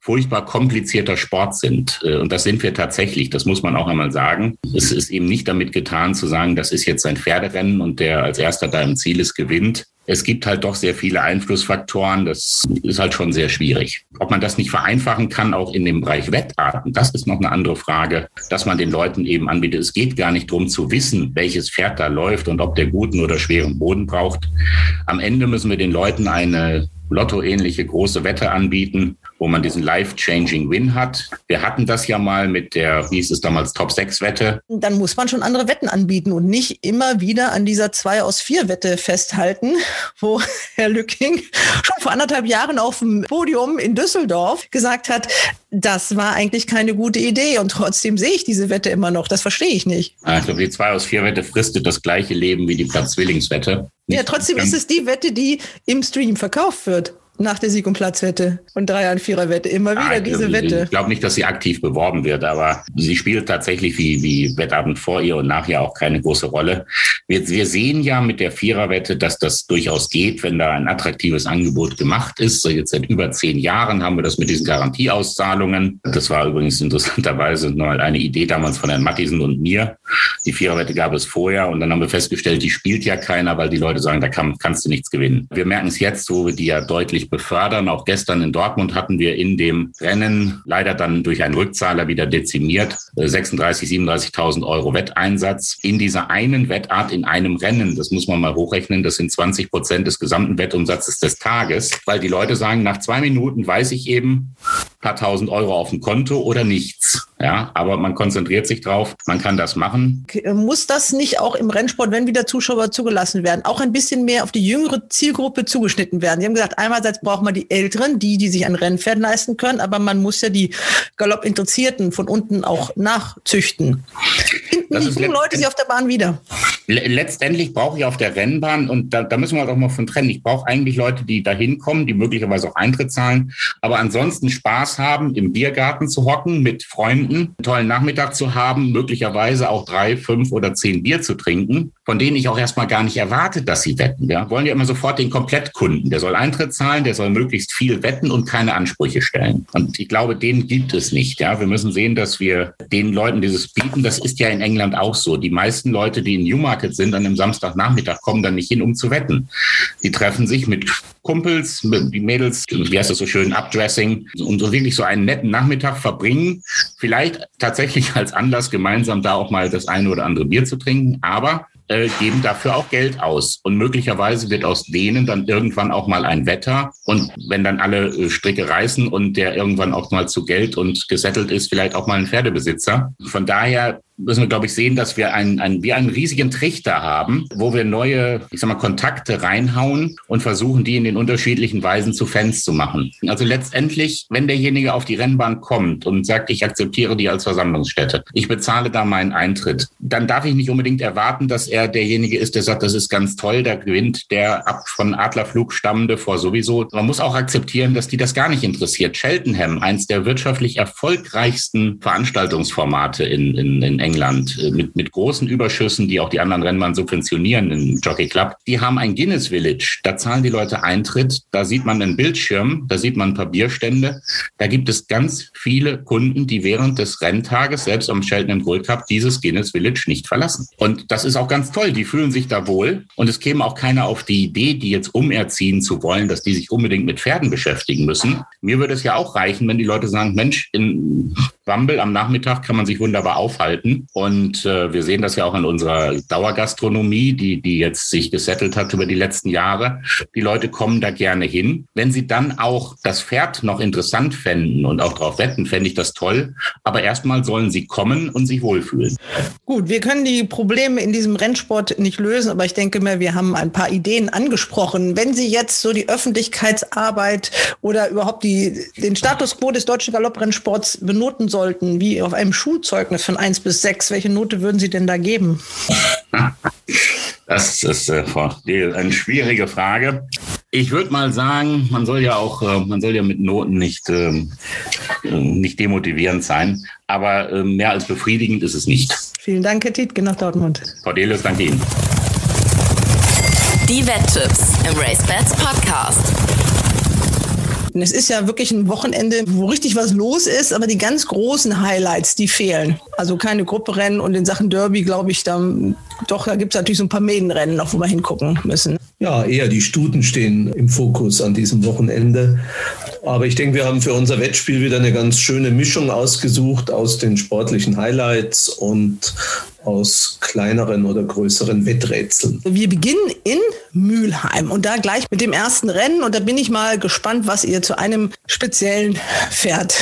furchtbar komplizierter Sport sind. Äh, und das sind wir tatsächlich, das muss man auch einmal sagen. Es ist eben nicht damit getan zu sagen, das ist jetzt ein Pferderennen und der als erster da im Ziel ist, gewinnt es gibt halt doch sehr viele Einflussfaktoren. Das ist halt schon sehr schwierig. Ob man das nicht vereinfachen kann, auch in dem Bereich Wettarten, das ist noch eine andere Frage, dass man den Leuten eben anbietet. Es geht gar nicht darum zu wissen, welches Pferd da läuft und ob der guten oder schweren Boden braucht. Am Ende müssen wir den Leuten eine Lotto-ähnliche große Wette anbieten wo man diesen life-changing Win hat. Wir hatten das ja mal mit der, wie hieß es damals, Top-6-Wette. Dann muss man schon andere Wetten anbieten und nicht immer wieder an dieser 2 aus 4 Wette festhalten, wo Herr Lücking schon vor anderthalb Jahren auf dem Podium in Düsseldorf gesagt hat, das war eigentlich keine gute Idee und trotzdem sehe ich diese Wette immer noch. Das verstehe ich nicht. Also die 2 aus 4 Wette fristet das gleiche Leben wie die Platz-Zwillingswette. Ja, trotzdem ist es die Wette, die im Stream verkauft wird nach der Sieg- und Platzwette und Dreier- und Vierer-Wette. Immer wieder diese Wette. Ich glaube nicht, dass sie aktiv beworben wird, aber sie spielt tatsächlich wie, wie Wettabend vor ihr und nachher auch keine große Rolle. Wir, wir sehen ja mit der Vierer-Wette, dass das durchaus geht, wenn da ein attraktives Angebot gemacht ist. So jetzt seit über zehn Jahren haben wir das mit diesen Garantieauszahlungen. Das war übrigens interessanterweise mal eine Idee damals von Herrn Mattisen und mir. Die Viererwette gab es vorher und dann haben wir festgestellt, die spielt ja keiner, weil die Leute sagen, da kann, kannst du nichts gewinnen. Wir merken es jetzt, wo wir die ja deutlich befördern. Auch gestern in Dortmund hatten wir in dem Rennen leider dann durch einen Rückzahler wieder dezimiert 36, äh, 37.000 Euro Wetteinsatz in dieser einen Wettart in einem Rennen. Das muss man mal hochrechnen. Das sind 20 Prozent des gesamten Wettumsatzes des Tages, weil die Leute sagen, nach zwei Minuten weiß ich eben, paar tausend Euro auf dem Konto oder nichts. Ja, aber man konzentriert sich drauf, man kann das machen. Muss das nicht auch im Rennsport, wenn wieder Zuschauer zugelassen werden, auch ein bisschen mehr auf die jüngere Zielgruppe zugeschnitten werden? Sie haben gesagt, einerseits braucht man die Älteren, die, die sich ein Rennpferd leisten können, aber man muss ja die Galoppinteressierten von unten auch nachzüchten. Finden die jungen Leute sich auf der Bahn wieder? Letztendlich brauche ich auf der Rennbahn, und da, da müssen wir doch mal von trennen, ich brauche eigentlich Leute, die da hinkommen, die möglicherweise auch Eintritt zahlen, aber ansonsten Spaß haben, im Biergarten zu hocken mit Freunden Freunden einen tollen Nachmittag zu haben, möglicherweise auch drei, fünf oder zehn Bier zu trinken, von denen ich auch erstmal gar nicht erwarte, dass sie wetten. Ja, wollen ja immer sofort den Komplettkunden. Der soll Eintritt zahlen, der soll möglichst viel wetten und keine Ansprüche stellen. Und ich glaube, den gibt es nicht. Ja, wir müssen sehen, dass wir den Leuten dieses bieten. Das ist ja in England auch so. Die meisten Leute, die in Newmarket sind, an einem Samstagnachmittag kommen dann nicht hin, um zu wetten. Die treffen sich mit Kumpels, die Mädels, wie heißt das so schön, Updressing und so wirklich so einen netten Nachmittag verbringen. Vielleicht tatsächlich als Anlass, gemeinsam da auch mal das eine oder andere Bier zu trinken, aber äh, geben dafür auch Geld aus. Und möglicherweise wird aus denen dann irgendwann auch mal ein Wetter. Und wenn dann alle äh, Stricke reißen und der irgendwann auch mal zu Geld und gesettelt ist, vielleicht auch mal ein Pferdebesitzer. Von daher müssen wir, glaube ich, sehen, dass wir einen, einen, wie einen riesigen Trichter haben, wo wir neue, ich sag mal, Kontakte reinhauen und versuchen, die in den unterschiedlichen Weisen zu Fans zu machen. Also letztendlich, wenn derjenige auf die Rennbahn kommt und sagt, ich akzeptiere die als Versammlungsstätte, ich bezahle da meinen Eintritt, dann darf ich nicht unbedingt erwarten, dass er derjenige ist, der sagt, das ist ganz toll, da gewinnt der ab von Adlerflug stammende vor sowieso. Man muss auch akzeptieren, dass die das gar nicht interessiert. Cheltenham, eins der wirtschaftlich erfolgreichsten Veranstaltungsformate in, in, in England äh, mit, mit großen Überschüssen, die auch die anderen Rennbahnen subventionieren im Jockey Club. Die haben ein Guinness Village. Da zahlen die Leute Eintritt. Da sieht man einen Bildschirm, da sieht man ein paar Bierbestände. Da gibt es ganz viele Kunden, die während des Renntages, selbst am Cheltenham Gold Cup, dieses Guinness Village nicht verlassen. Und das ist auch ganz toll. Die fühlen sich da wohl. Und es käme auch keiner auf die Idee, die jetzt umerziehen zu wollen, dass die sich unbedingt mit Pferden beschäftigen müssen. Mir würde es ja auch reichen, wenn die Leute sagen, Mensch, in Wambel am Nachmittag kann man sich wunderbar aufhalten. Und äh, wir sehen das ja auch in unserer Dauergastronomie, die, die jetzt sich gesettelt hat über die letzten Jahre. Die Leute kommen da gerne hin. Wenn sie dann auch das Pferd noch interessant fänden und auch darauf wetten, fände ich das toll. Aber erstmal sollen sie kommen und sich wohlfühlen. Gut, wir können die Probleme in diesem Rennsport nicht lösen, aber ich denke mir, wir haben ein paar Ideen angesprochen. Wenn Sie jetzt so die Öffentlichkeitsarbeit oder überhaupt die, den Status quo des deutschen Galopprennsports benoten sollten, wie auf einem Schulzeugnis von 1 bis 6, welche Note würden Sie denn da geben? Das ist äh, eine schwierige Frage. Ich würde mal sagen, man soll ja auch, äh, man soll ja mit Noten nicht, ähm, äh, nicht demotivierend sein, aber äh, mehr als befriedigend ist es nicht. Vielen Dank, Herr Tietke nach Dortmund. Cordelius, danke Ihnen. Die Wetttipps im RaceBets Podcast. Es ist ja wirklich ein Wochenende, wo richtig was los ist, aber die ganz großen Highlights, die fehlen. Also keine Grupperennen und in Sachen Derby, glaube ich, da, doch, da gibt es natürlich so ein paar Mädenrennen noch, wo wir hingucken müssen. Ja, eher die Stuten stehen im Fokus an diesem Wochenende. Aber ich denke, wir haben für unser Wettspiel wieder eine ganz schöne Mischung ausgesucht aus den sportlichen Highlights und aus kleineren oder größeren Wetträtseln. Wir beginnen in Mülheim und da gleich mit dem ersten Rennen und da bin ich mal gespannt, was ihr zu einem speziellen Pferd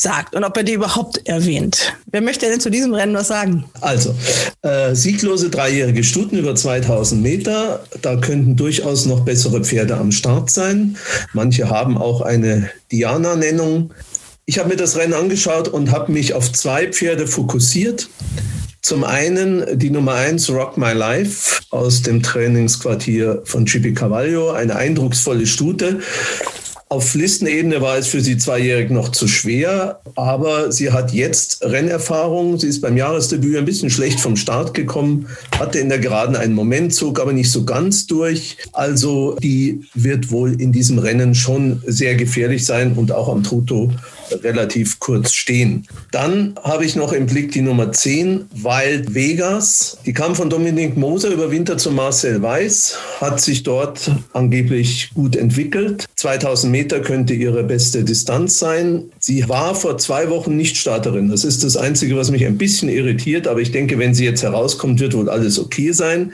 sagt und ob er die überhaupt erwähnt. Wer möchte denn zu diesem Rennen was sagen? Also, äh, sieglose dreijährige Stuten über 2000 Meter. Da könnten durchaus noch bessere Pferde am Start sein. Manche haben auch eine Diana-Nennung. Ich habe mir das Rennen angeschaut und habe mich auf zwei Pferde fokussiert. Zum einen die Nummer 1 Rock My Life aus dem Trainingsquartier von Chippy Cavallo, eine eindrucksvolle Stute. Auf Listenebene war es für sie zweijährig noch zu schwer, aber sie hat jetzt Rennerfahrung. Sie ist beim Jahresdebüt ein bisschen schlecht vom Start gekommen, hatte in der Geraden einen Moment, zog aber nicht so ganz durch. Also die wird wohl in diesem Rennen schon sehr gefährlich sein und auch am Trutto relativ kurz stehen. Dann habe ich noch im Blick die Nummer 10, Wild Vegas. Die kam von Dominik Moser über Winter zu Marcel Weiß, hat sich dort angeblich gut entwickelt. 2000 Meter könnte ihre beste Distanz sein. Sie war vor zwei Wochen nicht Starterin. Das ist das Einzige, was mich ein bisschen irritiert, aber ich denke, wenn sie jetzt herauskommt, wird wohl alles okay sein.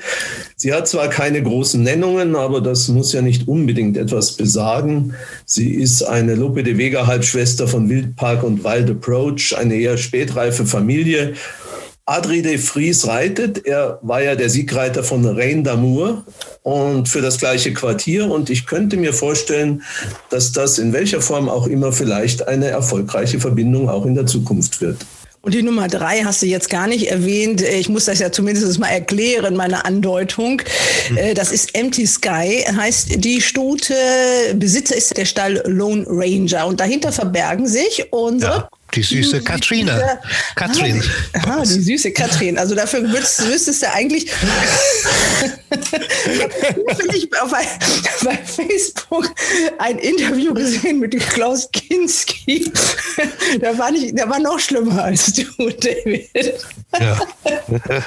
Sie hat zwar keine großen Nennungen, aber das muss ja nicht unbedingt etwas besagen. Sie ist eine Lope de Vega Halbschwester von Wildpark und Wild Approach, eine eher spätreife Familie. Adri de Vries reitet. Er war ja der Siegreiter von Rein d'Amour und für das gleiche Quartier. Und ich könnte mir vorstellen, dass das in welcher Form auch immer vielleicht eine erfolgreiche Verbindung auch in der Zukunft wird. Und die Nummer drei hast du jetzt gar nicht erwähnt. Ich muss das ja zumindest mal erklären, meine Andeutung. Hm. Das ist Empty Sky, heißt die Stute. Besitzer ist der Stall Lone Ranger. Und dahinter verbergen sich unsere ja. Die süße Katrine. Katrin. Ah, die süße Katrin. Also dafür müsstest du eigentlich ich bei, bei Facebook ein Interview gesehen mit Klaus Kinski. Der war, nicht, der war noch schlimmer als du, David. Ja.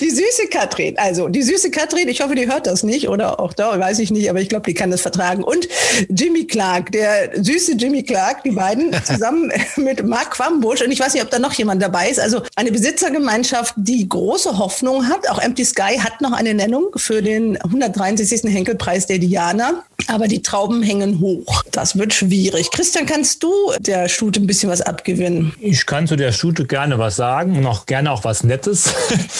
Die süße Katrin. Also die süße Katrin, ich hoffe, die hört das nicht oder auch da, weiß ich nicht, aber ich glaube, die kann das vertragen. Und Jimmy Clark, der süße Jimmy Clark, die beiden zusammen mit mit Mark Quambusch und ich weiß nicht, ob da noch jemand dabei ist. Also eine Besitzergemeinschaft, die große Hoffnung hat. Auch Empty Sky hat noch eine Nennung für den 163. Henkelpreis der Diana. Aber die Trauben hängen hoch. Das wird schwierig. Christian, kannst du der Stute ein bisschen was abgewinnen? Ich kann zu der Stute gerne was sagen und auch gerne auch was Nettes.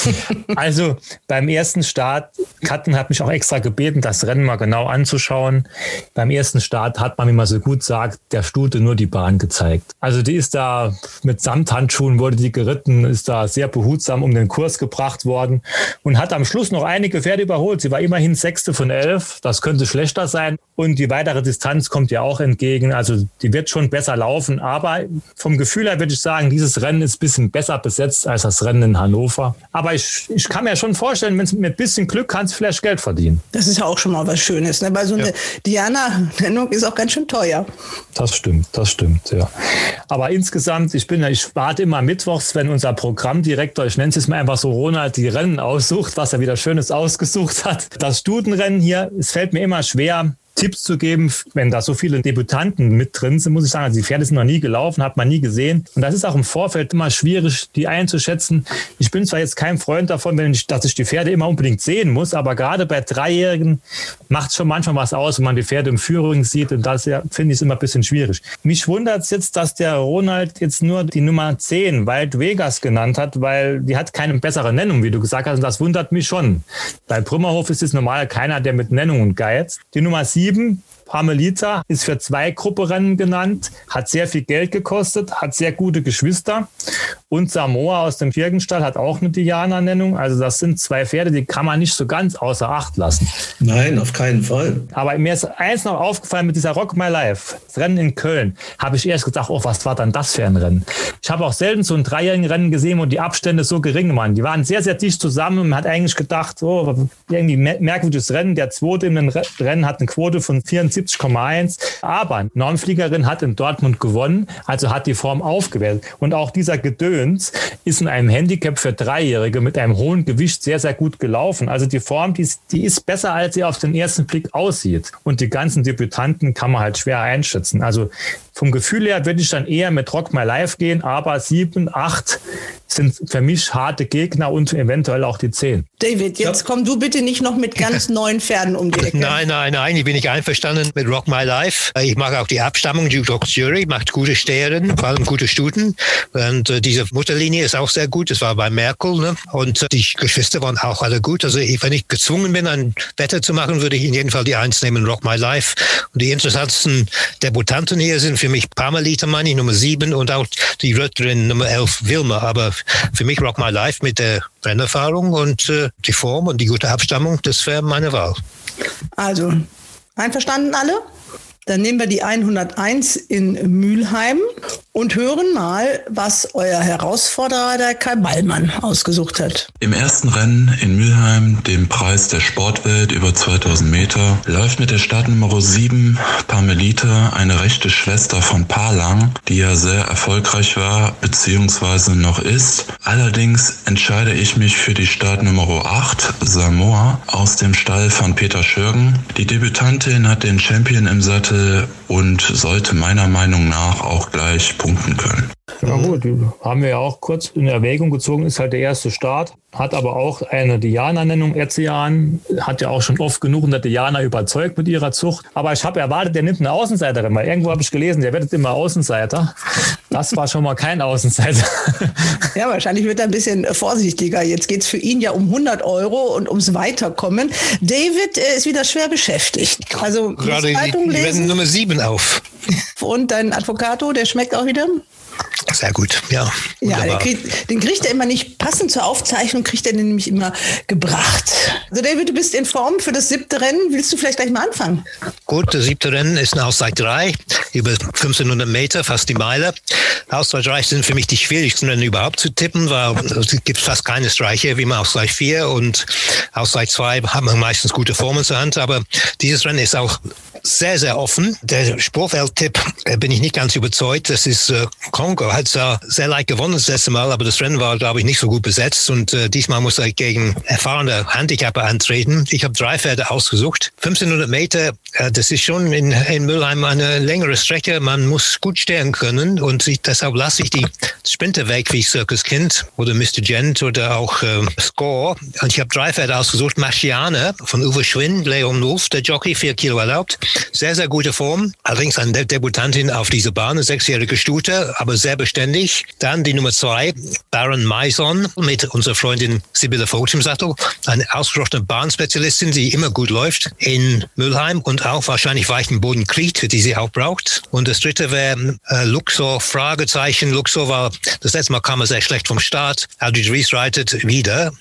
also beim ersten Start, Katten hat mich auch extra gebeten, das Rennen mal genau anzuschauen. Beim ersten Start hat man, wie man so gut sagt, der Stute nur die Bahn gezeigt. Also die ist da mit Samthandschuhen wurde die geritten, ist da sehr behutsam um den Kurs gebracht worden und hat am Schluss noch einige Pferde überholt. Sie war immerhin Sechste von elf. Das könnte schlechter sein. Und die weitere Distanz kommt ja auch entgegen. Also die wird schon besser laufen. Aber vom Gefühl her würde ich sagen, dieses Rennen ist ein bisschen besser besetzt als das Rennen in Hannover. Aber ich, ich kann mir schon vorstellen, wenn es mit ein bisschen Glück kannst, vielleicht Geld verdienen. Das ist ja auch schon mal was Schönes. Ne? Weil so eine ja. Diana-Nennung ist auch ganz schön teuer. Das stimmt, das stimmt, ja. Aber insgesamt, ich bin ich warte immer mittwochs, wenn unser Programmdirektor, ich nenne es jetzt mal einfach so, Ronald, die Rennen aussucht, was er wieder Schönes ausgesucht hat. Das Stutenrennen hier, es fällt mir immer schwer, Tipps zu geben, wenn da so viele Debütanten mit drin sind, muss ich sagen, also die Pferde sind noch nie gelaufen, hat man nie gesehen. Und das ist auch im Vorfeld immer schwierig, die einzuschätzen. Ich bin zwar jetzt kein Freund davon, wenn ich, dass ich die Pferde immer unbedingt sehen muss, aber gerade bei Dreijährigen macht es schon manchmal was aus, wenn man die Pferde im Führung sieht. Und das ja, finde ich immer ein bisschen schwierig. Mich wundert es jetzt, dass der Ronald jetzt nur die Nummer 10 Wild Vegas genannt hat, weil die hat keine bessere Nennung, wie du gesagt hast. Und das wundert mich schon. Bei Brümmerhof ist es normal keiner, der mit Nennungen geizt. Die Nummer 7 7 Parmelita ist für zwei Grupperennen genannt, hat sehr viel Geld gekostet, hat sehr gute Geschwister. Und Samoa aus dem Kirgenstall hat auch eine Diana-Nennung. Also das sind zwei Pferde, die kann man nicht so ganz außer Acht lassen. Nein, auf keinen Fall. Aber mir ist eins noch aufgefallen mit dieser Rock My Life, das Rennen in Köln, habe ich erst gedacht, oh, was war dann das für ein Rennen? Ich habe auch selten so ein dreijährigen Rennen gesehen, wo die Abstände so gering waren. Die waren sehr, sehr dicht zusammen und man hat eigentlich gedacht, oh, irgendwie merkwürdiges Rennen. Der zweite in den Rennen hat eine Quote von 74 70,1. Aber Normfliegerin hat in Dortmund gewonnen, also hat die Form aufgewertet. Und auch dieser Gedöns ist in einem Handicap für Dreijährige mit einem hohen Gewicht sehr, sehr gut gelaufen. Also die Form, die ist, die ist besser, als sie auf den ersten Blick aussieht. Und die ganzen Debütanten kann man halt schwer einschätzen. Also vom Gefühl her würde ich dann eher mit Rock My Life gehen, aber sieben, acht sind für mich harte Gegner und eventuell auch die zehn. David, jetzt komm du bitte nicht noch mit ganz neuen Pferden um die Ecke. Nein, nein, nein, ich bin nicht einverstanden mit Rock My Life. Ich mag auch die Abstammung. Duke Dogs Jury macht gute Stehren, vor allem gute Stuten. Und äh, diese Mutterlinie ist auch sehr gut. Das war bei Merkel. Ne? Und äh, die Geschwister waren auch alle gut. Also ich, wenn ich gezwungen bin, ein Wetter zu machen, würde ich in jedem Fall die Eins nehmen, Rock My Life. Und die interessantesten Debutanten hier sind für mich Parmelita, meine ich, Nummer sieben und auch die Rötterin Nummer elf, Wilma. Aber für mich Rock My Life mit der Rennerfahrung und äh, die Form und die gute Abstammung, das wäre meine Wahl. Also, einverstanden alle? Dann nehmen wir die 101 in Mülheim und hören mal, was euer Herausforderer, der Kai Ballmann, ausgesucht hat. Im ersten Rennen in Mülheim, dem Preis der Sportwelt über 2000 Meter, läuft mit der Startnummer 7 Parmelita, eine rechte Schwester von Palang, die ja sehr erfolgreich war bzw. noch ist. Allerdings entscheide ich mich für die Startnummer 8 Samoa aus dem Stall von Peter Schürgen. Die Debütantin hat den Champion im Sattel und sollte meiner Meinung nach auch gleich punkten können. Ja gut, haben wir ja auch kurz in Erwägung gezogen, ist halt der erste Start, hat aber auch eine Diana-Nennung Erzian, hat ja auch schon oft genug in der Diana überzeugt mit ihrer Zucht. Aber ich habe erwartet, der nimmt eine Außenseiterin, weil irgendwo habe ich gelesen, der wird immer Außenseiter. Das war schon mal kein Außenseiter. Ja, wahrscheinlich wird er ein bisschen vorsichtiger. Jetzt geht es für ihn ja um 100 Euro und ums Weiterkommen. David äh, ist wieder schwer beschäftigt. Also Gerade die, Zeitung die werden lesen Nummer sieben auf. und dein Advocato, der schmeckt auch wieder. Sehr gut, ja. Ja, der wunderbar. kriegt, den kriegt er immer nicht passend zur Aufzeichnung, kriegt er den nämlich immer gebracht. Also David, du bist in Form für das siebte Rennen. Willst du vielleicht gleich mal anfangen? Gut, das siebte Rennen ist eine Auszeit 3, über 1500 Meter, fast die Meile. Auszeit 3 sind für mich die schwierigsten Rennen überhaupt zu tippen, weil es gibt fast keine Streiche wie man Auszeit 4 und Auszeit 2 hat man meistens gute Formen zur Hand, aber dieses Rennen ist auch sehr, sehr offen. Der Sportwelt-Tipp äh, bin ich nicht ganz überzeugt. Das ist äh, Kongo, hat zwar sehr leicht gewonnen das letzte Mal, aber das Rennen war, glaube ich, nicht so gut besetzt und äh, diesmal muss er gegen erfahrene Handicapper antreten. Ich habe drei Pferde ausgesucht. 1500 Meter, äh, das ist schon in, in Mülheim eine längere Strecke. Man muss gut stehen können und ich, deshalb lasse ich die Sprinter weg wie Circus Kind oder Mr. Gent oder auch äh, Score. Und ich habe drei Pferde ausgesucht. Marciane von Uwe Schwinn, Leon Wolf, der Jockey, vier Kilo erlaubt. Sehr, sehr gute Form. Allerdings eine Debutantin auf dieser Bahn, eine sechsjährige Stute, aber sehr beständig. Dann die Nummer zwei, Baron Maison mit unserer Freundin Sibylle Vogt im Sattel. Eine ausgesprochene Bahnspezialistin, die immer gut läuft in Mülheim und auch wahrscheinlich weichen Boden kriegt, die sie auch braucht. Und das dritte wäre äh, Luxor, Fragezeichen. Luxor war, das letzte Mal kam er sehr schlecht vom Start. Aldrich Rees reitet wieder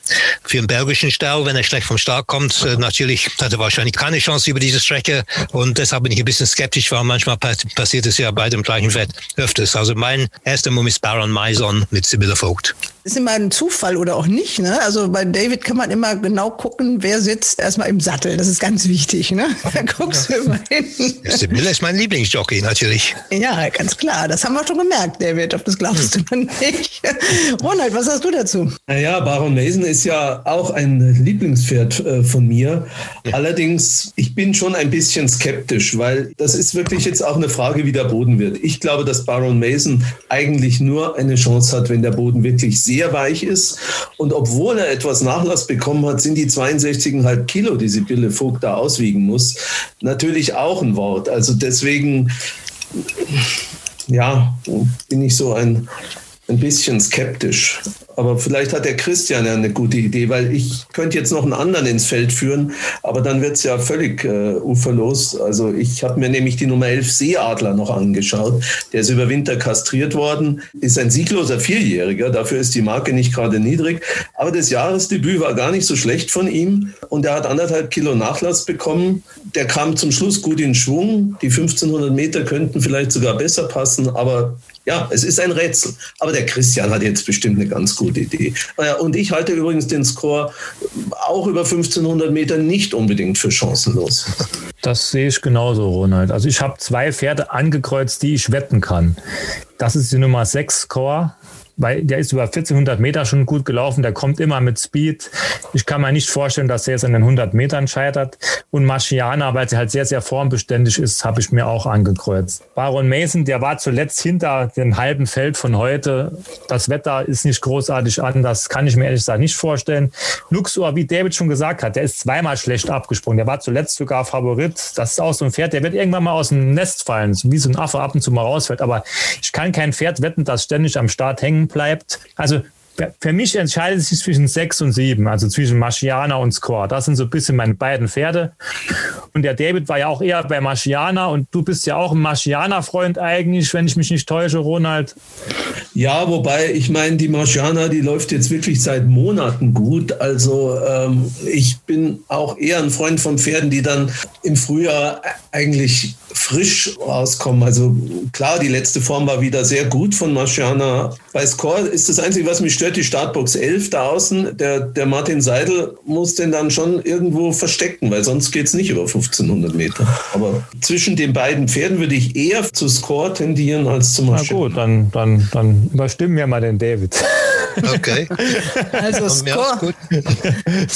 für den belgischen Stall. Wenn er schlecht vom Start kommt, äh, natürlich hat er wahrscheinlich keine Chance über diese Strecke. Und deshalb bin ich ein bisschen skeptisch, weil manchmal pass passiert es ja bei dem gleichen Wett öfters. Also mein erster Mumm ist Baron Maison mit Sibylle Vogt. Ist immer ein Zufall oder auch nicht. Ne? Also bei David kann man immer genau gucken, wer sitzt erstmal im Sattel. Das ist ganz wichtig. Ne? Da guckst du immer hin. Sibylle ist mein Lieblingsjockey natürlich. Ja, ganz klar. Das haben wir schon gemerkt, David, ob das glaubst du oder nicht. Ronald, was hast du dazu? Naja, Baron Mason ist ja auch ein Lieblingspferd äh, von mir. Allerdings, ich bin schon ein bisschen skeptisch, weil das ist wirklich jetzt auch eine Frage, wie der Boden wird. Ich glaube, dass Baron Mason eigentlich nur eine Chance hat, wenn der Boden wirklich sehr weich ist. Und obwohl er etwas Nachlass bekommen hat, sind die 62,5 Kilo, die Sibylle Vogt da auswiegen muss, natürlich auch ein Wort. Also deswegen, ja, bin ich so ein, ein bisschen skeptisch. Aber vielleicht hat der Christian ja eine gute Idee, weil ich könnte jetzt noch einen anderen ins Feld führen, aber dann wird es ja völlig äh, uferlos. Also ich habe mir nämlich die Nummer 11 Seeadler noch angeschaut. Der ist über Winter kastriert worden, ist ein siegloser Vierjähriger, dafür ist die Marke nicht gerade niedrig. Aber das Jahresdebüt war gar nicht so schlecht von ihm und er hat anderthalb Kilo Nachlass bekommen. Der kam zum Schluss gut in Schwung. Die 1500 Meter könnten vielleicht sogar besser passen, aber ja, es ist ein Rätsel. Aber der Christian hat jetzt bestimmt eine ganz gute Idee. Äh, Und ich halte übrigens den Score auch über 1500 Meter nicht unbedingt für chancenlos. Das sehe ich genauso, Ronald. Also ich habe zwei Pferde angekreuzt, die ich wetten kann. Das ist die Nummer 6 Score weil der ist über 1400 Meter schon gut gelaufen, der kommt immer mit Speed. Ich kann mir nicht vorstellen, dass er jetzt an den 100 Metern scheitert. Und Marciana, weil sie halt sehr, sehr formbeständig ist, habe ich mir auch angekreuzt. Baron Mason, der war zuletzt hinter dem halben Feld von heute. Das Wetter ist nicht großartig anders, kann ich mir ehrlich gesagt nicht vorstellen. Luxor, wie David schon gesagt hat, der ist zweimal schlecht abgesprungen. Der war zuletzt sogar Favorit. Das ist auch so ein Pferd, der wird irgendwann mal aus dem Nest fallen, wie so ein Affe ab und zu mal rausfällt. Aber ich kann kein Pferd wetten, das ständig am Start hängen bleibt. Also für mich entscheidet sich zwischen sechs und sieben, also zwischen Marciana und Score. Das sind so ein bisschen meine beiden Pferde. Und der David war ja auch eher bei Marciana und du bist ja auch ein Marciana-Freund eigentlich, wenn ich mich nicht täusche, Ronald. Ja, wobei ich meine, die Marciana, die läuft jetzt wirklich seit Monaten gut. Also ähm, ich bin auch eher ein Freund von Pferden, die dann im Frühjahr eigentlich frisch rauskommen. Also klar, die letzte Form war wieder sehr gut von Marciana. Bei Score ist das Einzige, was mich stört, die Startbox 11 da außen. Der, der Martin Seidel muss den dann schon irgendwo verstecken, weil sonst geht es nicht über 1500 Meter. Aber zwischen den beiden Pferden würde ich eher zu Score tendieren als zu Marciana. Na gut, dann, dann, dann überstimmen wir mal den David. Okay. Also Score,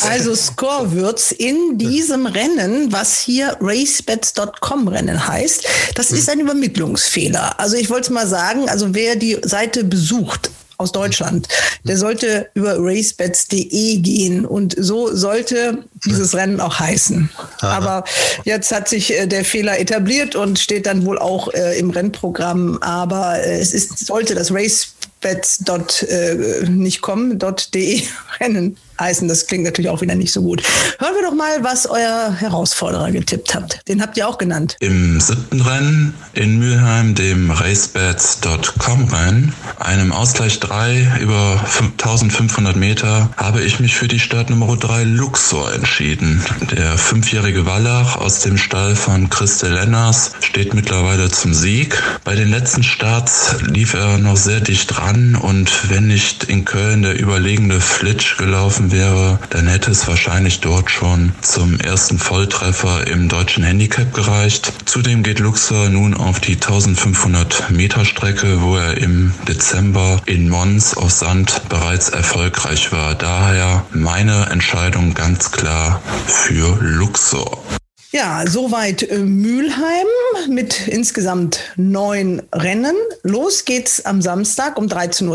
also Score wird's in diesem Rennen, was hier racebets.com Rennen heißt. Das ist ein Übermittlungsfehler. Also ich wollte mal sagen, also wer die Seite besucht, aus Deutschland, der sollte über racebets.de gehen und so sollte dieses Rennen auch heißen. Aha. Aber jetzt hat sich äh, der Fehler etabliert und steht dann wohl auch äh, im Rennprogramm. Aber äh, es ist, sollte das Race bets. Äh, nicht kommen.de Rennen heißen. Das klingt natürlich auch wieder nicht so gut. Hören wir doch mal, was euer Herausforderer getippt habt. Den habt ihr auch genannt. Im siebten Rennen in Mülheim, dem racebets.com Rennen, einem Ausgleich 3 über 1500 Meter, habe ich mich für die Startnummer 3 Luxor entschieden. Der fünfjährige Wallach aus dem Stall von Christe Lenners steht mittlerweile zum Sieg. Bei den letzten Starts lief er noch sehr dicht ran und wenn nicht in Köln der überlegene Flitsch gelaufen wäre, dann hätte es wahrscheinlich dort schon zum ersten Volltreffer im deutschen Handicap gereicht. Zudem geht Luxor nun auf die 1500 Meter Strecke, wo er im Dezember in Mons auf Sand bereits erfolgreich war. Daher meine Entscheidung ganz klar für Luxor. Ja, soweit äh, Mülheim mit insgesamt neun Rennen. Los geht's am Samstag um 13.30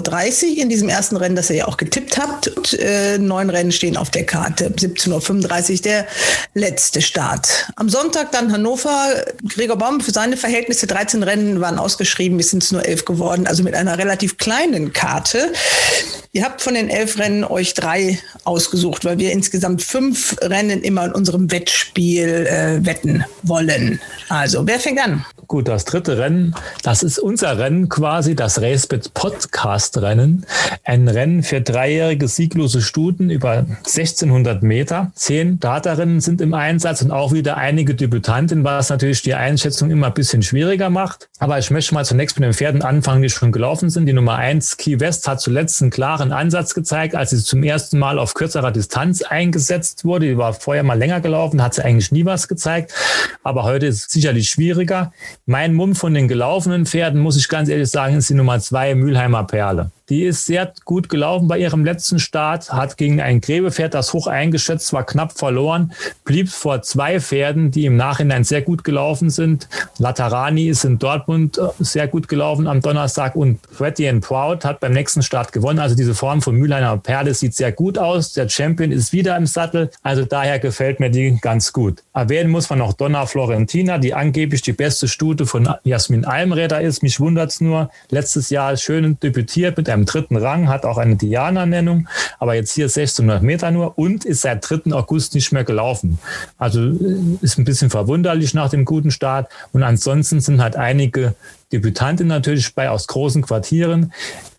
Uhr in diesem ersten Rennen, das ihr ja auch getippt habt. Und, äh, neun Rennen stehen auf der Karte. 17.35 Uhr der letzte Start. Am Sonntag dann Hannover. Gregor Baum für seine Verhältnisse 13 Rennen waren ausgeschrieben. Es sind nur elf geworden, also mit einer relativ kleinen Karte. Ihr habt von den elf Rennen euch drei ausgesucht, weil wir insgesamt fünf Rennen immer in unserem Wettspiel äh, wetten wollen. Also, wer fängt an? Gut, das dritte Rennen, das ist unser Rennen quasi, das Racebit Podcast Rennen. Ein Rennen für dreijährige sieglose Stuten über 1600 Meter. Zehn Daterinnen sind im Einsatz und auch wieder einige Debütanten, was natürlich die Einschätzung immer ein bisschen schwieriger macht. Aber ich möchte mal zunächst mit den Pferden anfangen, die schon gelaufen sind. Die Nummer eins Key West hat zuletzt einen klaren Ansatz gezeigt, als sie zum ersten Mal auf kürzerer Distanz eingesetzt wurde. Die war vorher mal länger gelaufen, hat sie eigentlich nie was gezeigt. Aber heute ist es sicherlich schwieriger. Mein Mumm von den gelaufenen Pferden, muss ich ganz ehrlich sagen, ist die Nummer zwei Mülheimer Perle. Die ist sehr gut gelaufen bei ihrem letzten Start, hat gegen ein Gräbepferd, das hoch eingeschätzt war, knapp verloren, blieb vor zwei Pferden, die im Nachhinein sehr gut gelaufen sind. Laterani ist in Dortmund äh, sehr gut gelaufen am Donnerstag und Pretty and Proud hat beim nächsten Start gewonnen. Also diese Form von Mülheimer Perle sieht sehr gut aus. Der Champion ist wieder im Sattel. Also daher gefällt mir die ganz gut. Erwähnen muss man noch Donna Florentina, die angeblich die beste Stute von Jasmin Almräder ist. Mich wundert es nur. Letztes Jahr schön debütiert mit einem im dritten Rang, hat auch eine Diana-Nennung, aber jetzt hier 1600 Meter nur und ist seit 3. August nicht mehr gelaufen. Also äh, ist ein bisschen verwunderlich nach dem guten Start. Und ansonsten sind halt einige Debütanten natürlich bei aus großen Quartieren.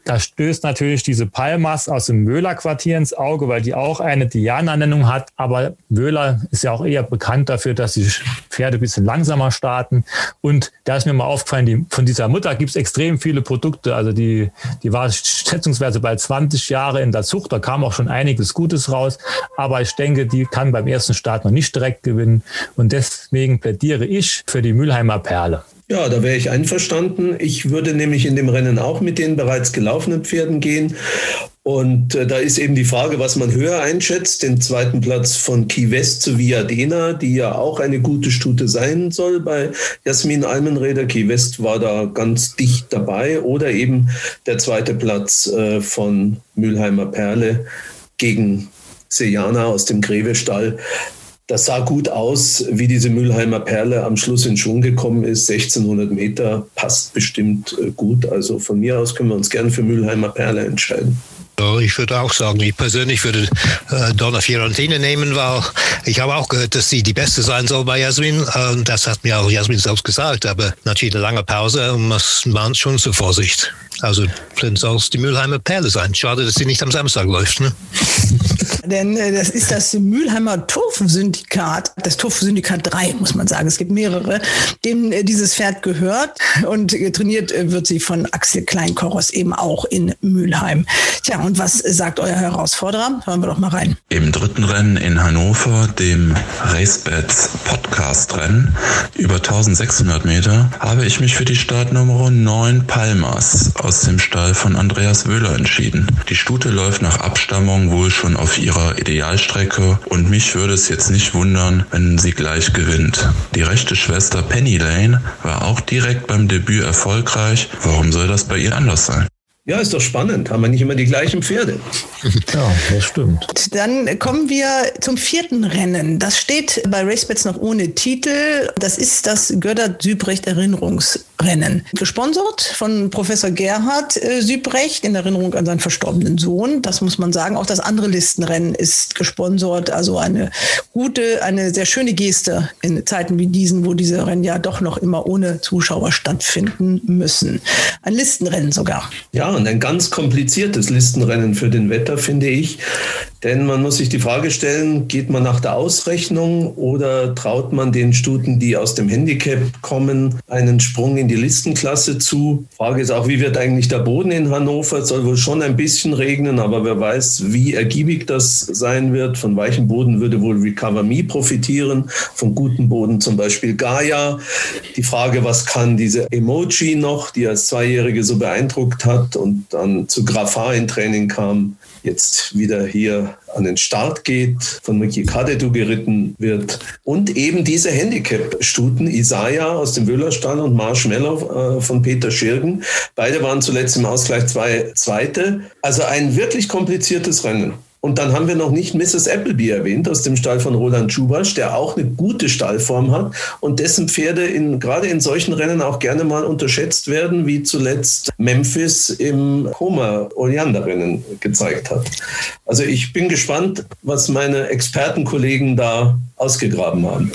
Da stößt natürlich diese Palmas aus dem Möhler-Quartier ins Auge, weil die auch eine Diana-Nennung hat. Aber Möhler ist ja auch eher bekannt dafür, dass die Pferde ein bisschen langsamer starten. Und da ist mir mal aufgefallen, die, von dieser Mutter gibt es extrem viele Produkte. Also die, die war schätzungsweise bald 20 Jahre in der Zucht. Da kam auch schon einiges Gutes raus. Aber ich denke, die kann beim ersten Start noch nicht direkt gewinnen. Und deswegen plädiere ich für die Mülheimer Perle. Ja, da wäre ich einverstanden. Ich würde nämlich in dem Rennen auch mit den bereits gelaufenen Pferden gehen. Und äh, da ist eben die Frage, was man höher einschätzt. Den zweiten Platz von Key West zu Viadena, die ja auch eine gute Stute sein soll bei Jasmin Almenreder. Key West war da ganz dicht dabei. Oder eben der zweite Platz äh, von Mülheimer Perle gegen Sejana aus dem Grevestall. Das sah gut aus, wie diese Mülheimer Perle am Schluss in Schwung gekommen ist. 1600 Meter passt bestimmt äh, gut. Also von mir aus können wir uns gern für Mülheimer Perle entscheiden. Ich würde auch sagen, ich persönlich würde äh, Donna Fiorentine nehmen, weil ich habe auch gehört, dass sie die Beste sein soll bei Jasmin. Äh, das hat mir auch Jasmin selbst gesagt, aber natürlich eine lange Pause und man schon zur Vorsicht. Also dann soll es die Mülheimer Perle sein. Schade, dass sie nicht am Samstag läuft. Ne? Denn äh, das ist das Mülheimer Turfsyndikat, das Turfsyndikat 3, muss man sagen. Es gibt mehrere, dem äh, dieses Pferd gehört und trainiert äh, wird sie von Axel Kleinkoros eben auch in Mülheim. Tja, und was sagt euer Herausforderer? Hören wir doch mal rein. Im dritten Rennen in Hannover, dem RaceBets Podcast-Rennen über 1600 Meter, habe ich mich für die Startnummer 9 Palmas aus dem Stall von Andreas Wöhler entschieden. Die Stute läuft nach Abstammung wohl schon auf ihrer Idealstrecke und mich würde es jetzt nicht wundern, wenn sie gleich gewinnt. Die rechte Schwester Penny Lane war auch direkt beim Debüt erfolgreich. Warum soll das bei ihr anders sein? Ja, ist doch spannend. Haben wir nicht immer die gleichen Pferde? Ja, das stimmt. Dann kommen wir zum vierten Rennen. Das steht bei RaceBets noch ohne Titel. Das ist das Gördert-Sübrecht Erinnerungsrennen. Gesponsert von Professor Gerhard äh, Sübrecht in Erinnerung an seinen verstorbenen Sohn. Das muss man sagen. Auch das andere Listenrennen ist gesponsert. Also eine gute, eine sehr schöne Geste in Zeiten wie diesen, wo diese Rennen ja doch noch immer ohne Zuschauer stattfinden müssen. Ein Listenrennen sogar. Ja, und ein ganz kompliziertes Listenrennen für den Wetter, finde ich. Denn man muss sich die Frage stellen, geht man nach der Ausrechnung oder traut man den Stuten, die aus dem Handicap kommen, einen Sprung in die Listenklasse zu? Frage ist auch, wie wird eigentlich der Boden in Hannover? Es soll wohl schon ein bisschen regnen, aber wer weiß, wie ergiebig das sein wird. Von weichem Boden würde wohl Recover Me profitieren, von gutem Boden zum Beispiel Gaia. Die Frage, was kann diese Emoji noch, die als Zweijährige so beeindruckt hat und dann zu Grafar in Training kam, jetzt wieder hier an den Start geht, von Miki Kadetu geritten wird. Und eben diese Handicap-Stuten, Isaiah aus dem Wöhlerstall und Marshmallow äh, von Peter Schirgen. Beide waren zuletzt im Ausgleich zwei Zweite. Also ein wirklich kompliziertes Rennen. Und dann haben wir noch nicht Mrs. Appleby erwähnt aus dem Stall von Roland Schubasch, der auch eine gute Stallform hat und dessen Pferde in, gerade in solchen Rennen auch gerne mal unterschätzt werden, wie zuletzt Memphis im Koma Oleander-Rennen gezeigt hat. Also ich bin gespannt, was meine Expertenkollegen da ausgegraben haben.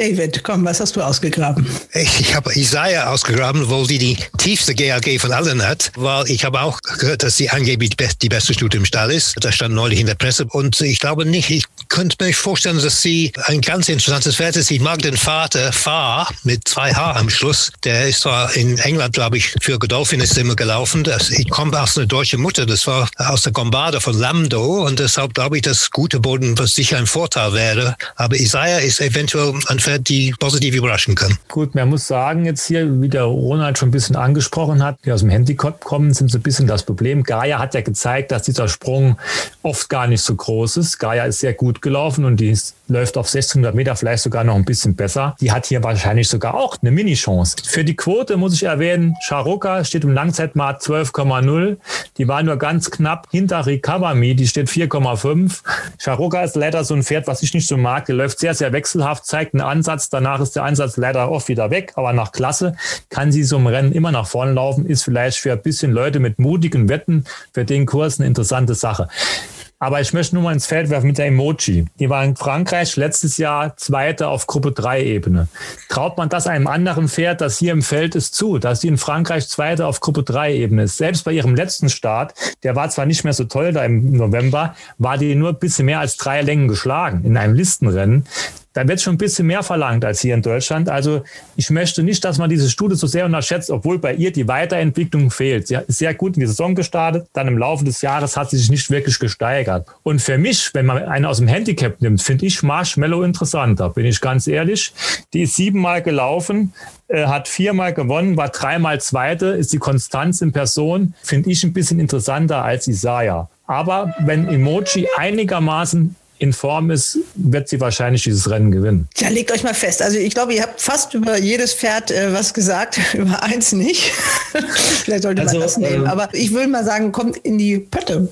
David, komm, was hast du ausgegraben? Ich habe Isaiah ausgegraben, wo sie die tiefste GAG von allen hat, weil ich habe auch gehört, dass sie angeblich die beste Stute im Stall ist. Das stand neulich in der Presse und ich glaube nicht, ich könnte mir vorstellen, dass sie ein ganz interessantes Pferd ist. Ich mag den Vater, Fahr, mit zwei H am Schluss. Der ist zwar in England, glaube ich, für Godolphin ist immer gelaufen. ich komme aus einer deutschen Mutter, das war aus der Gombarde von Lamdo und deshalb glaube ich, dass gute Boden sicher ein Vorteil wäre. Aber Isaiah ist eventuell ein Pferd, die positiv überraschen kann. Gut, man muss sagen, jetzt hier, wie der Ronald schon ein bisschen angesprochen hat, die aus dem Handicap kommen, sind so ein bisschen das Problem. Gaia hat ja gezeigt, dass dieser Sprung oft gar nicht so groß ist. Gaia ist sehr gut gelaufen und die läuft auf 1600 Meter vielleicht sogar noch ein bisschen besser. Die hat hier wahrscheinlich sogar auch eine Mini-Chance. Für die Quote muss ich erwähnen, Charoka steht im Langzeitmarkt 12,0. Die war nur ganz knapp hinter Recover Me, die steht 4,5. Charoka ist leider so ein Pferd, was ich nicht so mag. Der läuft sehr, sehr wechselhaft, zeigt einen Ansatz. Danach ist der Ansatz leider oft wieder weg, aber nach Klasse kann sie so im Rennen immer nach vorne laufen. Ist vielleicht für ein bisschen Leute mit mutigen Wetten für den Kurs eine interessante Sache. Aber ich möchte nur mal ins Feld werfen mit der Emoji. Die war in Frankreich letztes Jahr Zweite auf Gruppe 3 Ebene. Traut man das einem anderen Pferd, das hier im Feld ist, zu, dass sie in Frankreich Zweite auf Gruppe 3 Ebene ist? Selbst bei ihrem letzten Start, der war zwar nicht mehr so toll da im November, war die nur ein bisschen mehr als drei Längen geschlagen in einem Listenrennen da wird schon ein bisschen mehr verlangt als hier in Deutschland. Also ich möchte nicht, dass man diese Studie so sehr unterschätzt, obwohl bei ihr die Weiterentwicklung fehlt. Sie ist sehr gut in die Saison gestartet, dann im Laufe des Jahres hat sie sich nicht wirklich gesteigert. Und für mich, wenn man einen aus dem Handicap nimmt, finde ich Marshmallow interessanter, bin ich ganz ehrlich. Die ist siebenmal gelaufen, äh, hat viermal gewonnen, war dreimal Zweite, ist die Konstanz in Person, finde ich ein bisschen interessanter als Isaiah. Aber wenn Emoji einigermaßen in Form ist, wird sie wahrscheinlich dieses Rennen gewinnen. Ja, legt euch mal fest. Also ich glaube, ihr habt fast über jedes Pferd äh, was gesagt, über eins nicht. Vielleicht sollte also, man das nehmen. Äh, Aber ich würde mal sagen, kommt in die Pötte.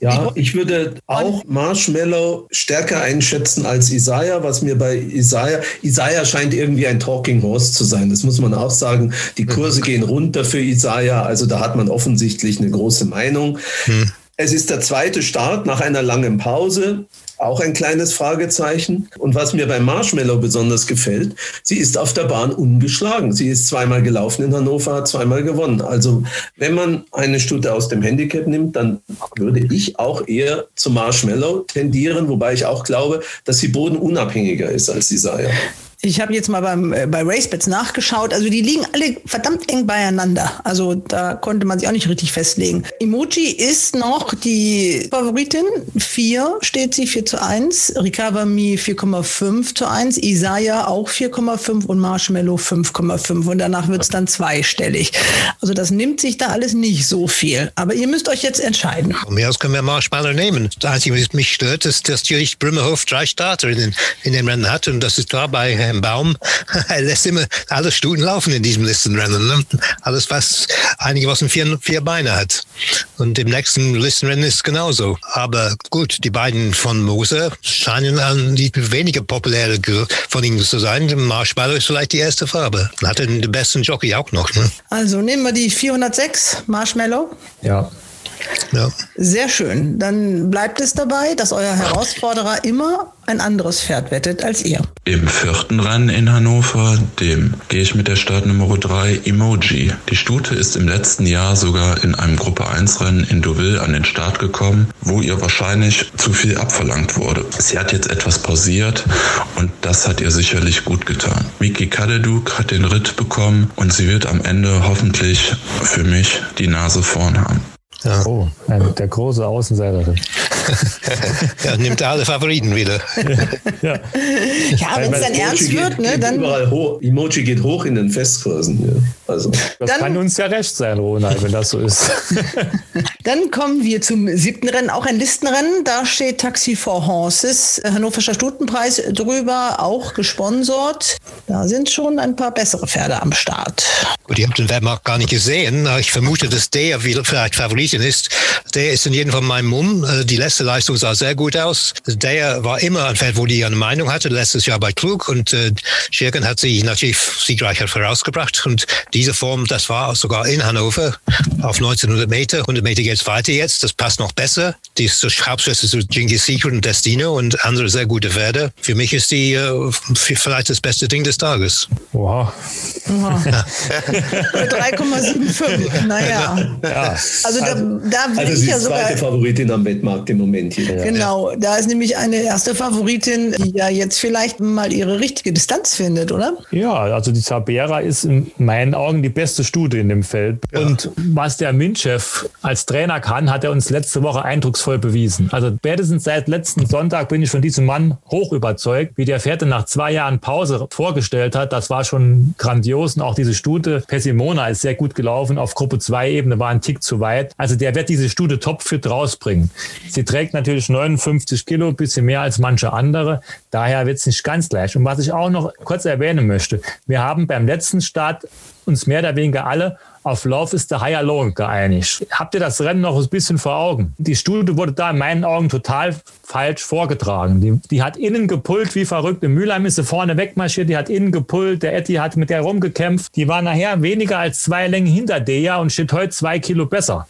Ja, ich würde auch Marshmallow stärker einschätzen als Isaiah, was mir bei Isaiah, Isaiah scheint irgendwie ein Talking Horse zu sein. Das muss man auch sagen. Die Kurse gehen runter für Isaiah, also da hat man offensichtlich eine große Meinung. Hm. Es ist der zweite Start nach einer langen Pause. Auch ein kleines Fragezeichen. Und was mir bei Marshmallow besonders gefällt, sie ist auf der Bahn ungeschlagen. Sie ist zweimal gelaufen in Hannover, hat zweimal gewonnen. Also wenn man eine Stute aus dem Handicap nimmt, dann würde ich auch eher zu Marshmallow tendieren, wobei ich auch glaube, dass sie bodenunabhängiger ist als Isaiah. Ich habe jetzt mal beim, äh, bei RaceBets nachgeschaut. Also die liegen alle verdammt eng beieinander. Also da konnte man sich auch nicht richtig festlegen. Emoji ist noch die Favoritin. 4 steht sie 4 zu 1. Recover Me 4,5 zu 1. Isaiah auch 4,5 und Marshmallow 5,5. Und danach wird es dann zweistellig. Also das nimmt sich da alles nicht so viel. Aber ihr müsst euch jetzt entscheiden. Von mir aus können wir Marshmallow nehmen. Das Einzige, was mich stört, ist, dass natürlich Brümmerhof drei Starter in den, in den Rennen hat. Und das ist klar Herrn Baum, er lässt immer alle Stuten laufen in diesem Listenrennen. Ne? Alles, was einigermaßen vier, vier Beine hat. Und im nächsten Listenrennen ist es genauso. Aber gut, die beiden von Moser scheinen die weniger populäre von ihnen zu sein. Marshmallow ist vielleicht die erste Farbe. Hat er den besten Jockey auch noch. Ne? Also nehmen wir die 406 Marshmallow. Ja. Ja. Sehr schön. Dann bleibt es dabei, dass euer Herausforderer immer ein anderes Pferd wettet als ihr. Im vierten Rennen in Hannover, dem gehe ich mit der Startnummer 3 Emoji. Die Stute ist im letzten Jahr sogar in einem Gruppe 1 Rennen in Deauville an den Start gekommen, wo ihr wahrscheinlich zu viel abverlangt wurde. Sie hat jetzt etwas pausiert und das hat ihr sicherlich gut getan. Miki Kadeduk hat den Ritt bekommen und sie wird am Ende hoffentlich für mich die Nase vorn haben. Ja. Oh, ein, der große Außenseiterin. ja, nimmt alle Favoriten wieder. ja, ja wenn es dann ernst geht, wird, ne, dann. Überall hoch. Emoji geht hoch in den Festkursen. Ja. Also. Das dann, kann uns ja recht sein, Ronald, wenn das so ist. dann kommen wir zum siebten Rennen, auch ein Listenrennen. Da steht Taxi for Horses, Hannoverscher Stutenpreis drüber, auch gesponsert. Da sind schon ein paar bessere Pferde am Start. Gut, ich habe den Wehrmarkt gar nicht gesehen. Ich vermute, dass der vielleicht Favoritin ist. Der ist in jedem Fall mein Mumm. Äh, die letzte Leistung sah sehr gut aus. Der war immer ein Pferd, wo die eine Meinung hatte, letztes Jahr bei Klug. Und äh, Schirken hat sie natürlich siegreich vorausgebracht. Und diese Form, das war sogar in Hannover auf 1900 Meter. 100 Meter geht es weiter jetzt. Das passt noch besser. Die ist Hauptschwester zu Genghis Secret und Destino und andere sehr gute Pferde. Für mich ist die äh, vielleicht das beste Ding des Tages. Wow. wow. 3,75. Naja. Ja. Also da, da will also ich ja sogar. zweite Favoritin am Wettmarkt im Moment hier. Genau, da ist nämlich eine erste Favoritin, die ja jetzt vielleicht mal ihre richtige Distanz findet, oder? Ja, also die Zabera ist in meinen Augen die beste Studie in dem Feld. Ja. Und was der Minchev als Trainer kann, hat er uns letzte Woche eindrucksvoll bewiesen. Also spätestens seit letzten Sonntag bin ich von diesem Mann hoch überzeugt, wie der Pferde nach zwei Jahren Pause vorgestellt hat. Das war schon grandios. Und auch diese Stute Pessimona ist sehr gut gelaufen. Auf Gruppe 2 Ebene war ein Tick zu weit. Also der wird diese Stute topfit rausbringen. Sie trägt natürlich 59 Kilo, bisschen mehr als manche andere. Daher wird es nicht ganz gleich. Und was ich auch noch kurz erwähnen möchte, wir haben beim letzten Start uns mehr oder weniger alle auf Love is the Higher Loan geeinigt. Habt ihr das Rennen noch ein bisschen vor Augen? Die Studie wurde da in meinen Augen total falsch vorgetragen. Die, die hat innen gepult wie verrückt. Im Mülheim ist sie vorne wegmarschiert, die hat innen gepult. Der Etty hat mit der rumgekämpft. Die war nachher weniger als zwei Längen hinter der und steht heute zwei Kilo besser.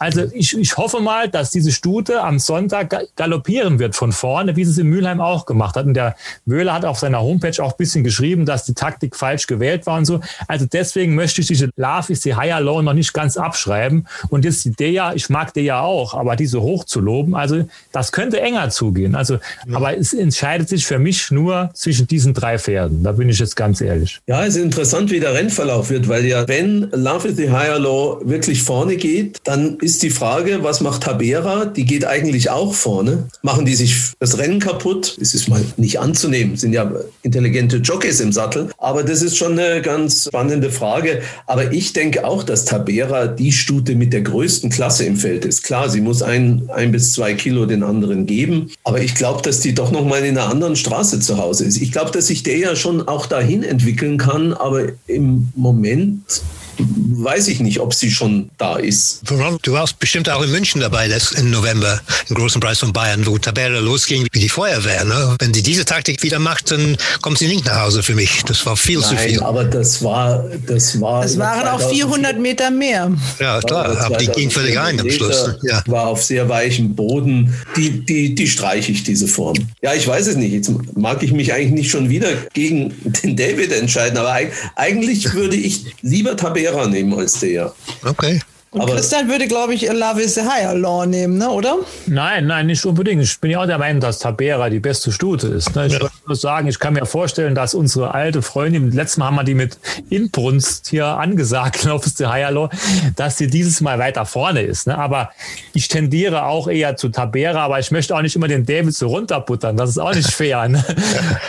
Also ich, ich hoffe mal, dass diese Stute am Sonntag galoppieren wird von vorne, wie sie es in Mülheim auch gemacht hat. Und der Wöhler hat auf seiner Homepage auch ein bisschen geschrieben, dass die Taktik falsch gewählt war und so. Also deswegen möchte ich diese Love is the Higher Low noch nicht ganz abschreiben. Und jetzt die Dea, ich mag Dea auch, aber diese hoch zu loben, also das könnte enger zugehen. Also, ja. aber es entscheidet sich für mich nur zwischen diesen drei Pferden. Da bin ich jetzt ganz ehrlich. Ja, es ist interessant, wie der Rennverlauf wird, weil ja, wenn Love is the Higher Law wirklich vorne geht, dann ist die Frage, was macht Tabera? Die geht eigentlich auch vorne. Machen die sich das Rennen kaputt? Das ist mal nicht anzunehmen, sind ja intelligente Jockeys im Sattel. Aber das ist schon eine ganz spannende Frage. Aber ich denke auch, dass Tabera die Stute mit der größten Klasse im Feld ist. Klar, sie muss ein, ein bis zwei Kilo den anderen geben. Aber ich glaube, dass die doch noch mal in einer anderen Straße zu Hause ist. Ich glaube, dass sich der ja schon auch dahin entwickeln kann. Aber im Moment weiß ich nicht, ob sie schon da ist. Du warst bestimmt auch in München dabei im November, im großen Preis von Bayern, wo Tabella losging wie die Feuerwehr. Ne? Wenn sie diese Taktik wieder macht, dann kommt sie nicht nach Hause für mich. Das war viel Nein, zu viel. aber das war... Das, war das waren auch 400 Meter mehr. Ja, klar, aber die ging völlig ein am Schluss. Ja. War auf sehr weichem Boden. Die, die, die streiche ich, diese Form. Ja, ich weiß es nicht. Jetzt mag ich mich eigentlich nicht schon wieder gegen den David entscheiden, aber eigentlich würde ich lieber Tabea schwerer nehmen als der. Okay. Und aber Christian würde, glaube ich, Love is the Higher Law nehmen, ne? oder? Nein, nein, nicht unbedingt. Ich bin ja auch der Meinung, dass Tabera die beste Stute ist. Ne? Ich ja. muss sagen, ich kann mir vorstellen, dass unsere alte Freundin, letztes Mal haben wir die mit Inbrunst hier angesagt, Love is the Higher Law, dass sie dieses Mal weiter vorne ist. Ne? Aber ich tendiere auch eher zu Tabera, aber ich möchte auch nicht immer den David so runterbuttern. Das ist auch nicht fair. Ne?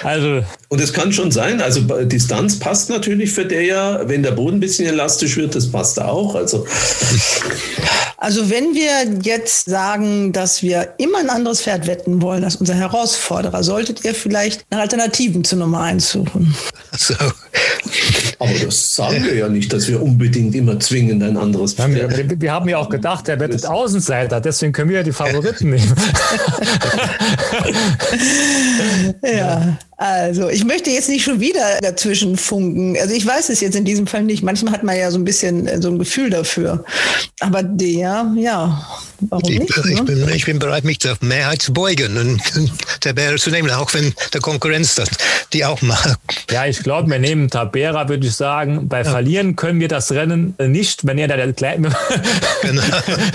Also. Und es kann schon sein, also Distanz passt natürlich für der ja, wenn der Boden ein bisschen elastisch wird, das passt auch. Also also wenn wir jetzt sagen, dass wir immer ein anderes Pferd wetten wollen als unser Herausforderer, solltet ihr vielleicht nach Alternativen zu Nummer 1 suchen. So. Aber das sagen wir ja nicht, dass wir unbedingt immer zwingend ein anderes Pferd. Wir, wir haben ja auch gedacht, er wettet Außenseiter, deswegen können wir ja die Favoriten nehmen. ja. Also, ich möchte jetzt nicht schon wieder dazwischen funken. Also, ich weiß es jetzt in diesem Fall nicht. Manchmal hat man ja so ein bisschen äh, so ein Gefühl dafür. Aber der, ja, warum ich, nicht? Ich, ne? bin, ich bin bereit, mich zur Mehrheit zu beugen und Tabera zu nehmen, auch wenn der Konkurrenz das, die auch mag. Ja, ich glaube, wir nehmen Tabera, würde ich sagen. Bei ja. Verlieren können wir das Rennen nicht, wenn ihr da der genau.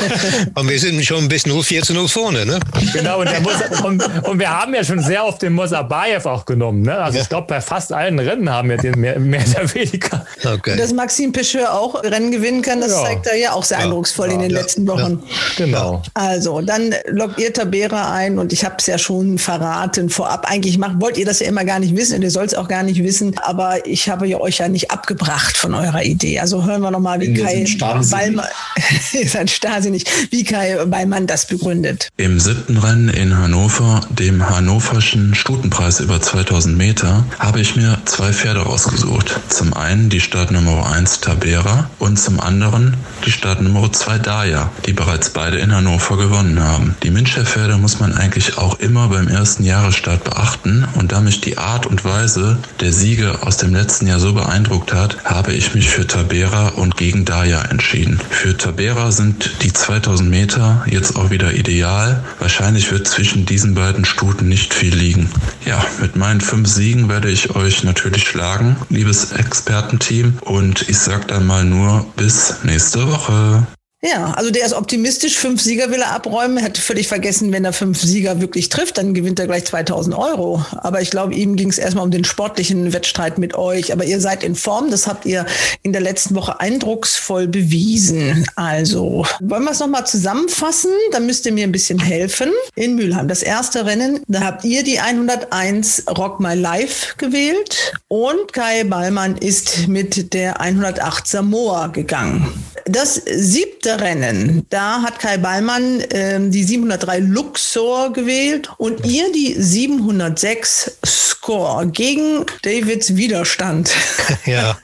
Und wir sind schon bis 0-4 zu 0 vorne, ne? Genau, und, muss, und, und, wir haben ja schon sehr oft den Mosabayev auch genommen. Ne? Also ja. ich glaube, bei fast allen Rennen haben wir den mehr, mehr oder weniger. Okay. Dass Maxime Pecheur auch Rennen gewinnen kann, das ja. zeigt er ja auch sehr eindrucksvoll in den letzten Wochen. Genau. Also, dann loggt ihr Tabera ein und ich habe es ja schon verraten vorab. Eigentlich macht, wollt ihr das ja immer gar nicht wissen und ihr sollt es auch gar nicht wissen, aber ich habe ja euch ja nicht abgebracht von eurer Idee. Also hören wir nochmal, wie Kai Ballmann, ist ein Stasi nicht, wie Kai Ballmann das begründet. Im siebten Rennen in Hannover, dem Hannoverschen Stutenpreis über 2000 Meter, habe ich mir zwei Pferde rausgesucht. Zum einen die Startnummer 1 Tabera und zum anderen die Startnummer 2 Daya, die bereits beide in Hannover gewonnen haben. Die Mincher-Pferde muss man eigentlich auch immer beim ersten Jahresstart beachten und da mich die Art und Weise der Siege aus dem letzten Jahr so beeindruckt hat, habe ich mich für Tabera und gegen Daya entschieden. Für Tabera sind die 2000 Meter jetzt auch wieder ideal. Wahrscheinlich wird zwischen diesen beiden Stuten nicht viel liegen. Ja, mit meinen fünf Siegen werde ich euch natürlich schlagen, liebes Expertenteam. Und ich sage dann mal nur bis nächste Woche. Ja, also der ist optimistisch. Fünf Sieger will er abräumen. Hätte völlig vergessen, wenn er fünf Sieger wirklich trifft, dann gewinnt er gleich 2000 Euro. Aber ich glaube, ihm ging es erstmal um den sportlichen Wettstreit mit euch. Aber ihr seid in Form. Das habt ihr in der letzten Woche eindrucksvoll bewiesen. Also, wollen wir es nochmal zusammenfassen? Da müsst ihr mir ein bisschen helfen. In Mülheim, das erste Rennen, da habt ihr die 101 Rock My Life gewählt. Und Kai Ballmann ist mit der 108 Samoa gegangen. Das siebte Rennen, da hat Kai Ballmann ähm, die 703 Luxor gewählt und ihr die 706 Score gegen Davids Widerstand. Ja,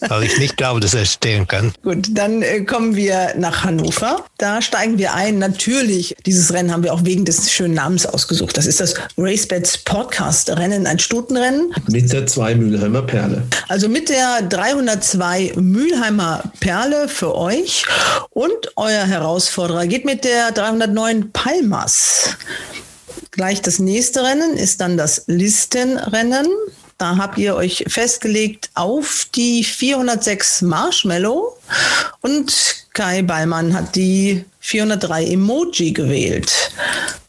weil ich nicht glaube, dass er stehen kann. Gut, dann äh, kommen wir nach Hannover. Da steigen wir ein. Natürlich, dieses Rennen haben wir auch wegen des schönen Namens ausgesucht. Das ist das RaceBets Podcast Rennen, ein Stutenrennen. Mit der 2 Mülheimer Perle. Also mit der 302 Mülheimer Perle für euch. Und euer Herausforderer geht mit der 309 Palmas. Gleich das nächste Rennen ist dann das Listenrennen. Da habt ihr euch festgelegt auf die 406 Marshmallow und Kai Ballmann hat die 403 Emoji gewählt.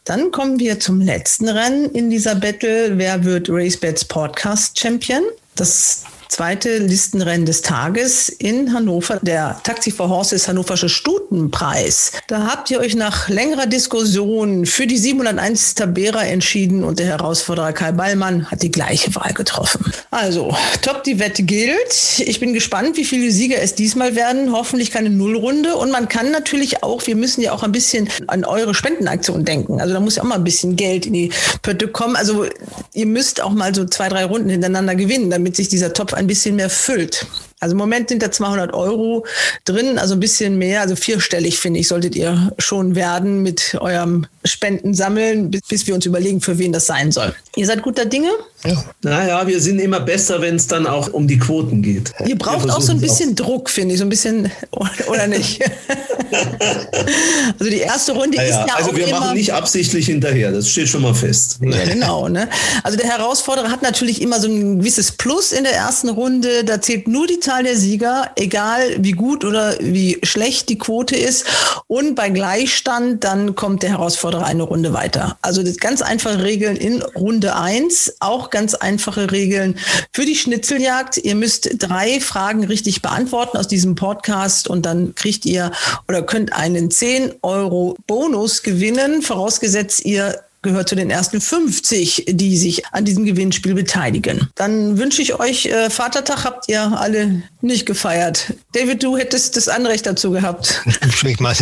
Dann kommen wir zum letzten Rennen in dieser Battle. Wer wird RaceBets Podcast Champion? Das zweite Listenrennen des Tages in Hannover, der Taxi for Horses Hannoversche Stutenpreis. Da habt ihr euch nach längerer Diskussion für die 701 Tabera entschieden und der Herausforderer Kai Ballmann hat die gleiche Wahl getroffen. Also, top, die Wette gilt. Ich bin gespannt, wie viele Sieger es diesmal werden. Hoffentlich keine Nullrunde. Und man kann natürlich auch, wir müssen ja auch ein bisschen an eure Spendenaktion denken. Also da muss ja auch mal ein bisschen Geld in die Pötte kommen. Also ihr müsst auch mal so zwei, drei Runden hintereinander gewinnen, damit sich dieser Topf ein bisschen mehr füllt. Also im Moment sind da 200 Euro drin, also ein bisschen mehr, also vierstellig finde ich, solltet ihr schon werden mit eurem Spenden sammeln, bis, bis wir uns überlegen, für wen das sein soll. Ihr seid guter Dinge? Ja. Naja, wir sind immer besser, wenn es dann auch um die Quoten geht. Ihr braucht auch so ein bisschen Druck, finde ich, so ein bisschen, oder nicht? also die erste Runde naja, ist ja Also auch wir machen nicht absichtlich hinterher, das steht schon mal fest. Ja, genau. Ne? Also der Herausforderer hat natürlich immer so ein gewisses Plus in der ersten Runde. Da zählt nur die Zahl der Sieger, egal wie gut oder wie schlecht die Quote ist. Und bei Gleichstand, dann kommt der Herausforderer eine Runde weiter. Also das ganz einfache Regeln in Runde eins, auch ganz einfache Regeln für die Schnitzeljagd. Ihr müsst drei Fragen richtig beantworten aus diesem Podcast und dann kriegt ihr oder könnt einen 10 Euro Bonus gewinnen, vorausgesetzt ihr gehört zu den ersten 50, die sich an diesem Gewinnspiel beteiligen. Dann wünsche ich euch äh, Vatertag habt ihr alle nicht gefeiert. David, du hättest das Anrecht dazu gehabt. Ich meine,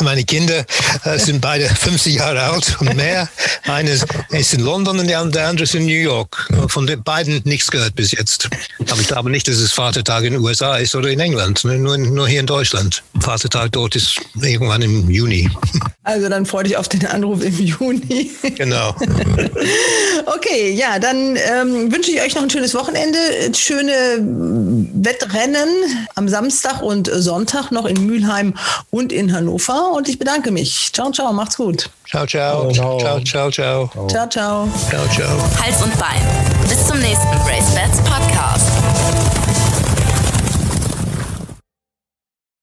meine Kinder äh, sind beide 50 Jahre alt und mehr. Eine ist in London und der andere ist in New York. Von den beiden nichts gehört bis jetzt. Aber ich glaube nicht, dass es Vatertag in den USA ist oder in England. Nur, nur hier in Deutschland. Vatertag dort ist irgendwann im Juni. Also dann freue dich auf den Anruf im Juni. Genau. okay, ja, dann ähm, wünsche ich euch noch ein schönes Wochenende, schöne Wettrennen am Samstag und Sonntag noch in Mülheim und in Hannover. Und ich bedanke mich. Ciao, ciao, macht's gut. Ciao, ciao. Ciao, ciao, ciao. Ciao, ciao. Ciao, ciao. Hals und Bein. Bis zum nächsten Podcast.